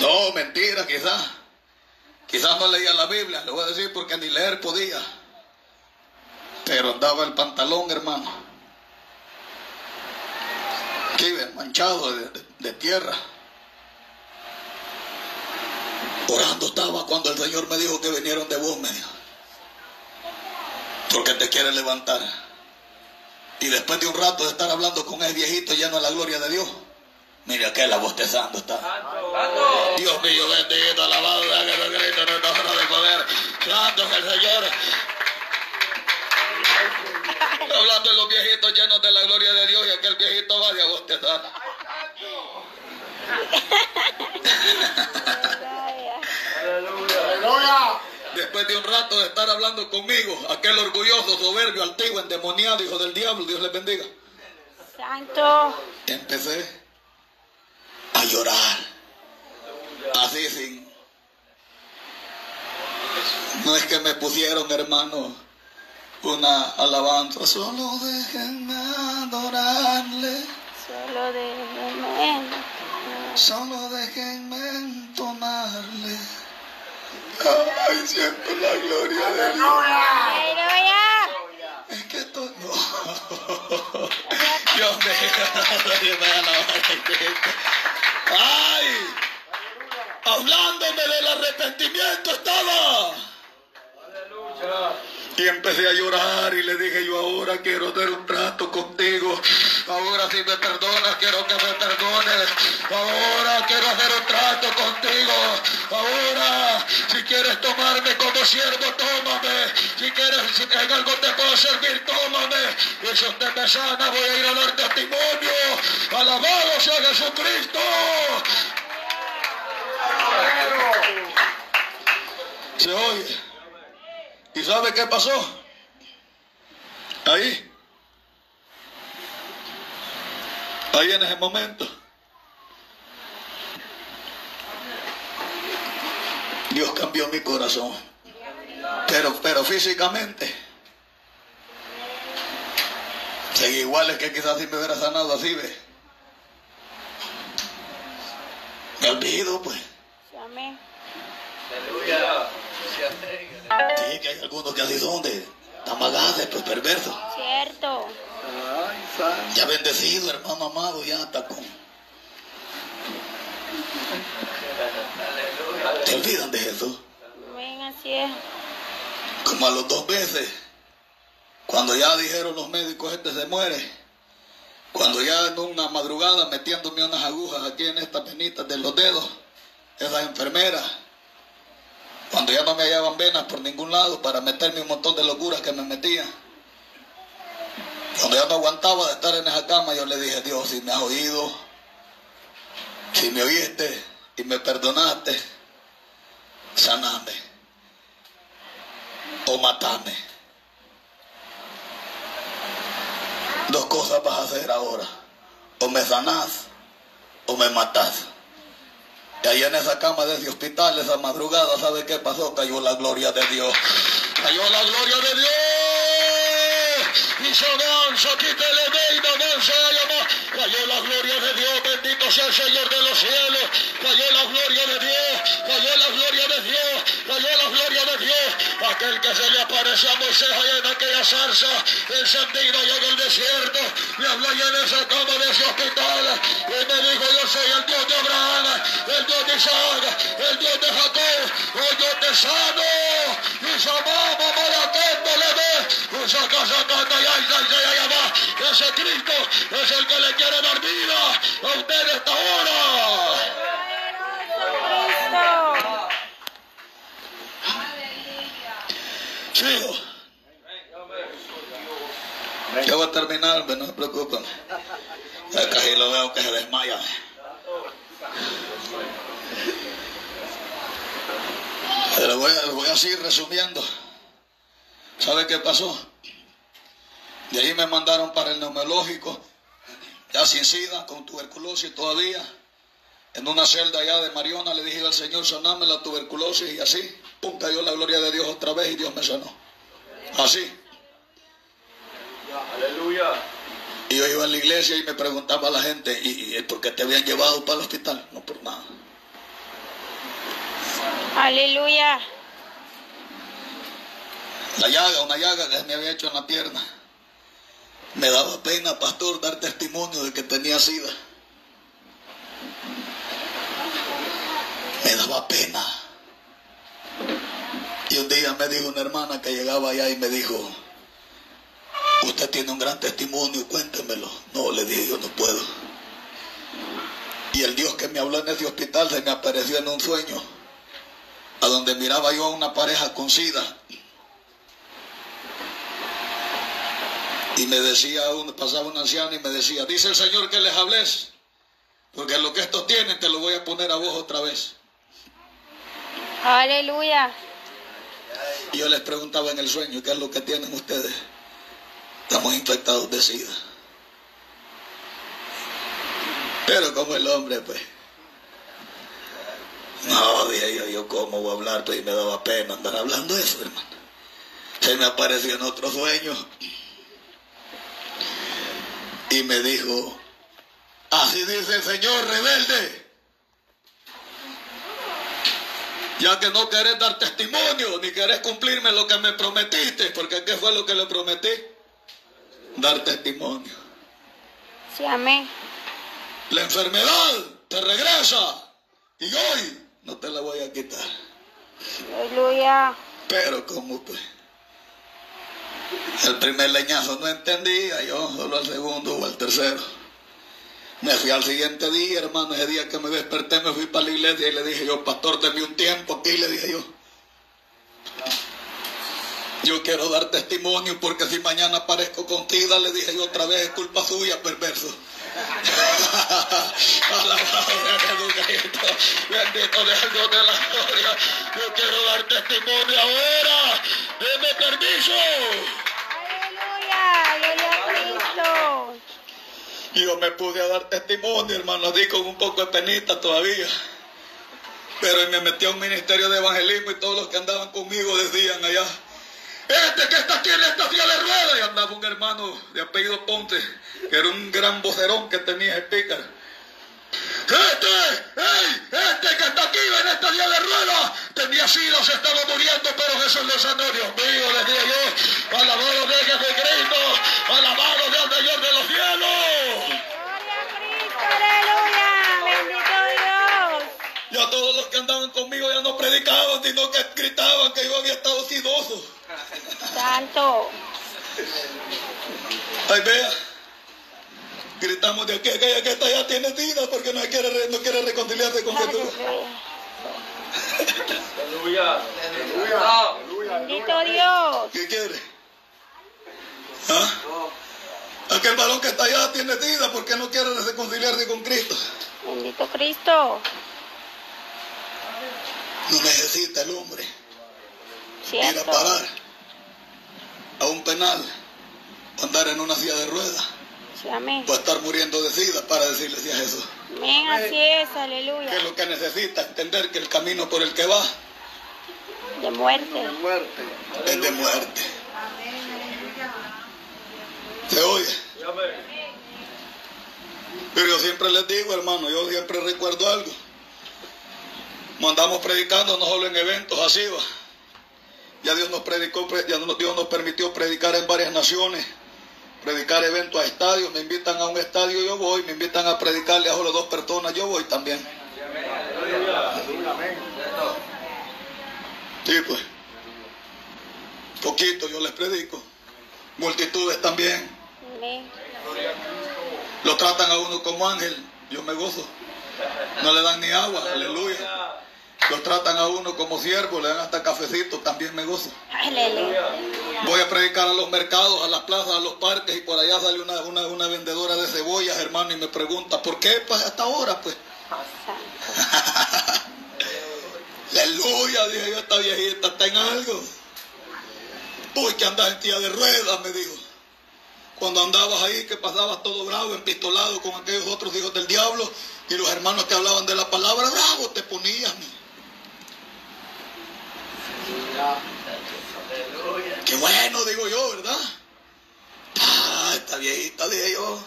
Speaker 1: No, mentira, quizás. Quizás no leía la Biblia, le voy a decir porque ni leer podía. Pero andaba el pantalón, hermano. Aquí, manchado de, de- de tierra. Orando estaba cuando el Señor me dijo que vinieron de vos, me dijo. Porque te quiere levantar. Y después de un rato de estar hablando con el viejito lleno de la gloria de Dios, mire aquel bostezando está. Dios mío, bendito, alabado Jesucristo, nuestra hora de poder. Santo es el Señor. Hablando de los viejitos llenos de la gloria de Dios y aquel viejito va de a bostezar.
Speaker 3: Vaya. [LAUGHS]
Speaker 2: Aleluya.
Speaker 1: Después de un rato de estar hablando conmigo, aquel orgulloso, soberbio, antiguo, endemoniado, hijo del diablo, Dios le bendiga.
Speaker 3: Santo.
Speaker 1: Empecé a llorar. Así sin. No es que me pusieron, hermano, una alabanza. Solo déjenme adorarle.
Speaker 3: Solo momento.
Speaker 1: Solo déjenme entonarle. Ay, siento la gloria de Dios.
Speaker 3: Aleluya.
Speaker 1: Es que esto no. [LAUGHS] Dios mío. [LAUGHS] ¡Ay! Hablándome del arrepentimiento estaba. Y empecé a llorar y le dije yo ahora quiero tener un trato contigo. Ahora si me perdonas quiero que me perdones. Ahora quiero hacer un trato contigo. Ahora si quieres tomarme como siervo, tómame. Si quieres, si en algo te puedo servir, tómame. Y si usted me sana, voy a ir a dar testimonio. Alabado sea Jesucristo. Se oye. ¿Y sabe qué pasó? Ahí. Ahí en ese momento. Dios cambió mi corazón. Pero, pero físicamente. Seguí igual es que quizás si me hubiera sanado así, ve. Me olvido, pues.
Speaker 3: Amén.
Speaker 1: Sí, que hay algunos que así son de tamagaces, pues perversos.
Speaker 3: Cierto.
Speaker 1: Ya bendecido, hermano amado, ya está con. Se olvidan de Jesús.
Speaker 3: Amén, así es.
Speaker 1: Como a los dos veces, cuando ya dijeron los médicos, este se muere. Cuando ya en una madrugada metiéndome unas agujas aquí en estas penitas de los dedos, esas enfermeras, cuando ya no me hallaban venas por ningún lado para meterme un montón de locuras que me metían. Cuando ya no aguantaba de estar en esa cama, yo le dije, Dios, si me has oído, si me oíste y me perdonaste, saname o matame. Dos cosas vas a hacer ahora. O me sanás o me matás. Y ahí en esa cama de ese hospital, esa madrugada, ¿sabe qué pasó? Cayó la gloria de Dios. Cayó la gloria de Dios. Avanza, quítele veina, avanza, llama. Cayó la gloria de Dios, bendito sea el Señor de los cielos. Cayó la gloria de Dios, cayó la gloria de Dios, cayó la gloria de Dios. Aquel que se le apareció a Moisés allá en aquella zarza encendida allá en el desierto. Me habló allá en esa cama de ese hospital. Y me dijo, yo soy el Dios de Abraham, el Dios de Isaac, el Dios de Jacob. Hoy yo te sano. Y llamamos para que Ese Cristo es el que le quiere dar vida a usted esta hora. Sigo. Ya voy a terminar, no se preocupen. Casi lo veo que se desmaya. Pero voy voy a seguir resumiendo. ¿Sabe qué pasó? De ahí me mandaron para el neumológico, ya sin sida, con tuberculosis todavía. En una celda allá de Mariona le dije al Señor, saname la tuberculosis y así, pum, cayó la gloria de Dios otra vez y Dios me sanó. Así.
Speaker 2: Aleluya.
Speaker 1: Y yo iba a la iglesia y me preguntaba a la gente, ¿y, y por qué te habían llevado para el hospital? No por nada.
Speaker 3: Aleluya.
Speaker 1: La llaga, una llaga que me había hecho en la pierna. Me daba pena, pastor, dar testimonio de que tenía sida. Me daba pena. Y un día me dijo una hermana que llegaba allá y me dijo, usted tiene un gran testimonio, cuéntemelo. No, le dije, yo no puedo. Y el Dios que me habló en ese hospital se me apareció en un sueño, a donde miraba yo a una pareja con sida. Y me decía, un- pasaba un anciano y me decía, dice el Señor que les hables, porque lo que estos tienen te lo voy a poner a vos otra vez.
Speaker 3: Aleluya.
Speaker 1: Y yo les preguntaba en el sueño, ¿qué es lo que tienen ustedes? Estamos infectados de sida. Pero como el hombre, pues. No, dije yo, yo cómo voy a hablar, pues y me daba pena andar hablando eso, hermano. Se me apareció en otro sueño. Y me dijo, así dice el Señor rebelde. Ya que no querés dar testimonio, ni querés cumplirme lo que me prometiste, porque ¿qué fue lo que le prometí? Dar testimonio.
Speaker 3: Sí, amén.
Speaker 1: La enfermedad te regresa y hoy no te la voy a quitar.
Speaker 3: Aleluya.
Speaker 1: Pero como pues, el primer leñazo no entendía, yo solo al segundo o al tercero. Me fui al siguiente día, hermano, ese día que me desperté me fui para la iglesia y le dije yo, pastor, deme un tiempo aquí, le dije yo. Yo quiero dar testimonio porque si mañana aparezco con SIDA, le dije yo otra vez, es culpa suya, perverso. Alabado sea Jesucristo, bendito el Dios de la gloria. Yo quiero dar testimonio ahora, deme permiso.
Speaker 3: Aleluya. Gloria a Cristo.
Speaker 1: Yo me pude dar testimonio, hermano, di con un poco de penita todavía. Pero me metió a un ministerio de evangelismo y todos los que andaban conmigo decían allá, este que está aquí en esta silla de ruedas. Y andaba un hermano de apellido Ponte, que era un gran vocerón que tenía el pícaro. Este, ey, este que está aquí en esta silla de ruedas, tenía sida, se estaba muriendo, pero Jesús lo sanó, Dios mío, les dije yo, alabado de Jesucristo, alabado sea el Señor de los cielos.
Speaker 3: Gloria a Cristo. Aleluya. Bendito Dios.
Speaker 1: Ya todos los que andaban conmigo ya no predicaban, sino que gritaban que yo había estado sidoso.
Speaker 3: Santo.
Speaker 1: Ay, vea. Gritamos de aquí, aquella que está ya tiene sida porque no quiere, re- no quiere reconciliarse con Jesús.
Speaker 3: Aleluya.
Speaker 2: Aleluya. Aleluya.
Speaker 3: Bendito Dios.
Speaker 1: ¿Qué quiere? ¿Ah? Aquel varón que está allá tiene sida porque no quiere reconciliarse con Cristo.
Speaker 3: Bendito Cristo.
Speaker 1: No necesita el hombre ir a parar a un penal o andar en una silla de ruedas.
Speaker 3: Sí, amén.
Speaker 1: Puede estar muriendo de sida para decirle sí a Jesús.
Speaker 3: Amén, así es,
Speaker 1: ¿Qué es
Speaker 3: aleluya.
Speaker 1: lo que necesita? Entender que el camino por el que va
Speaker 3: De muerte.
Speaker 2: Muerte.
Speaker 1: es de muerte. ¿Se oye? Pero yo siempre les digo, hermano, yo siempre recuerdo algo. Como andamos predicando, no solo en eventos así, va. Ya Dios nos predicó, pre- ya Dios nos permitió predicar en varias naciones, predicar eventos a estadios. Me invitan a un estadio, yo voy. Me invitan a predicarle a solo dos personas, yo voy también. Sí, pues. Poquito yo les predico. Multitudes también.
Speaker 3: Amén.
Speaker 1: Lo tratan a uno como ángel. Yo me gozo. No le dan ni agua. Aleluya. Lo tratan a uno como siervo. Le dan hasta cafecito. También me gozo.
Speaker 3: Aleluya.
Speaker 1: Voy a predicar a los mercados, a las plazas, a los parques. Y por allá sale una, una, una vendedora de cebollas, hermano. Y me pregunta, ¿por qué? Pues hasta ahora, pues. [LAUGHS] Aleluya, dije yo, esta viejita está en algo. Uy, que andas en tía de ruedas, me dijo. Cuando andabas ahí, que pasabas todo bravo, empistolado con aquellos otros hijos del diablo, y los hermanos que hablaban de la palabra, bravo, te ponías. Qué bueno, digo yo, ¿verdad? Ah, esta viejita, dije yo,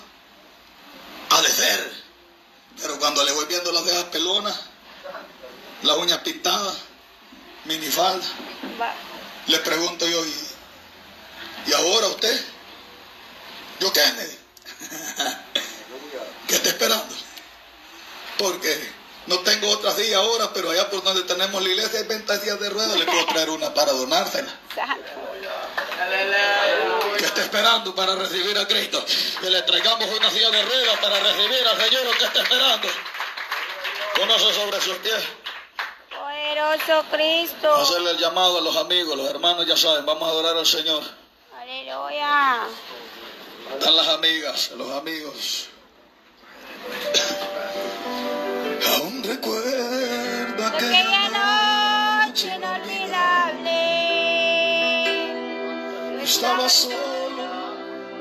Speaker 1: ha de ser. Pero cuando le voy viendo las cejas pelonas, las uñas pintadas, minifalda, le pregunto yo, ¿y, y ahora usted? ¿Yo qué? Me. [LAUGHS] ¿Qué está esperando? Porque no tengo otra silla ahora, pero allá por donde tenemos la iglesia hay ventas de sillas de ruedas, le puedo traer una para donársela. ¿Qué está esperando para recibir a Cristo? Que le traigamos una silla de ruedas para recibir al Señor, ¿o ¿qué está esperando? Conoce sobre sus pies.
Speaker 3: Poderoso Cristo.
Speaker 1: Hacerle el llamado a los amigos, los hermanos ya saben, vamos a adorar al Señor.
Speaker 3: Aleluya.
Speaker 1: Están las amigas, los amigos. Estaba solo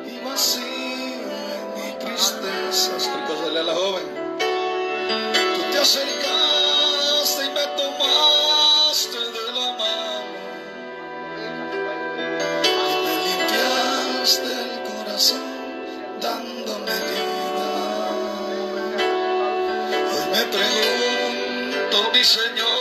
Speaker 1: y vacío en mi tristeza. Recógele a la joven. Tú te acercaste y me tomaste de la mano. Y me limpiaste el corazón dándome vida. Hoy me pregunto, mi Señor,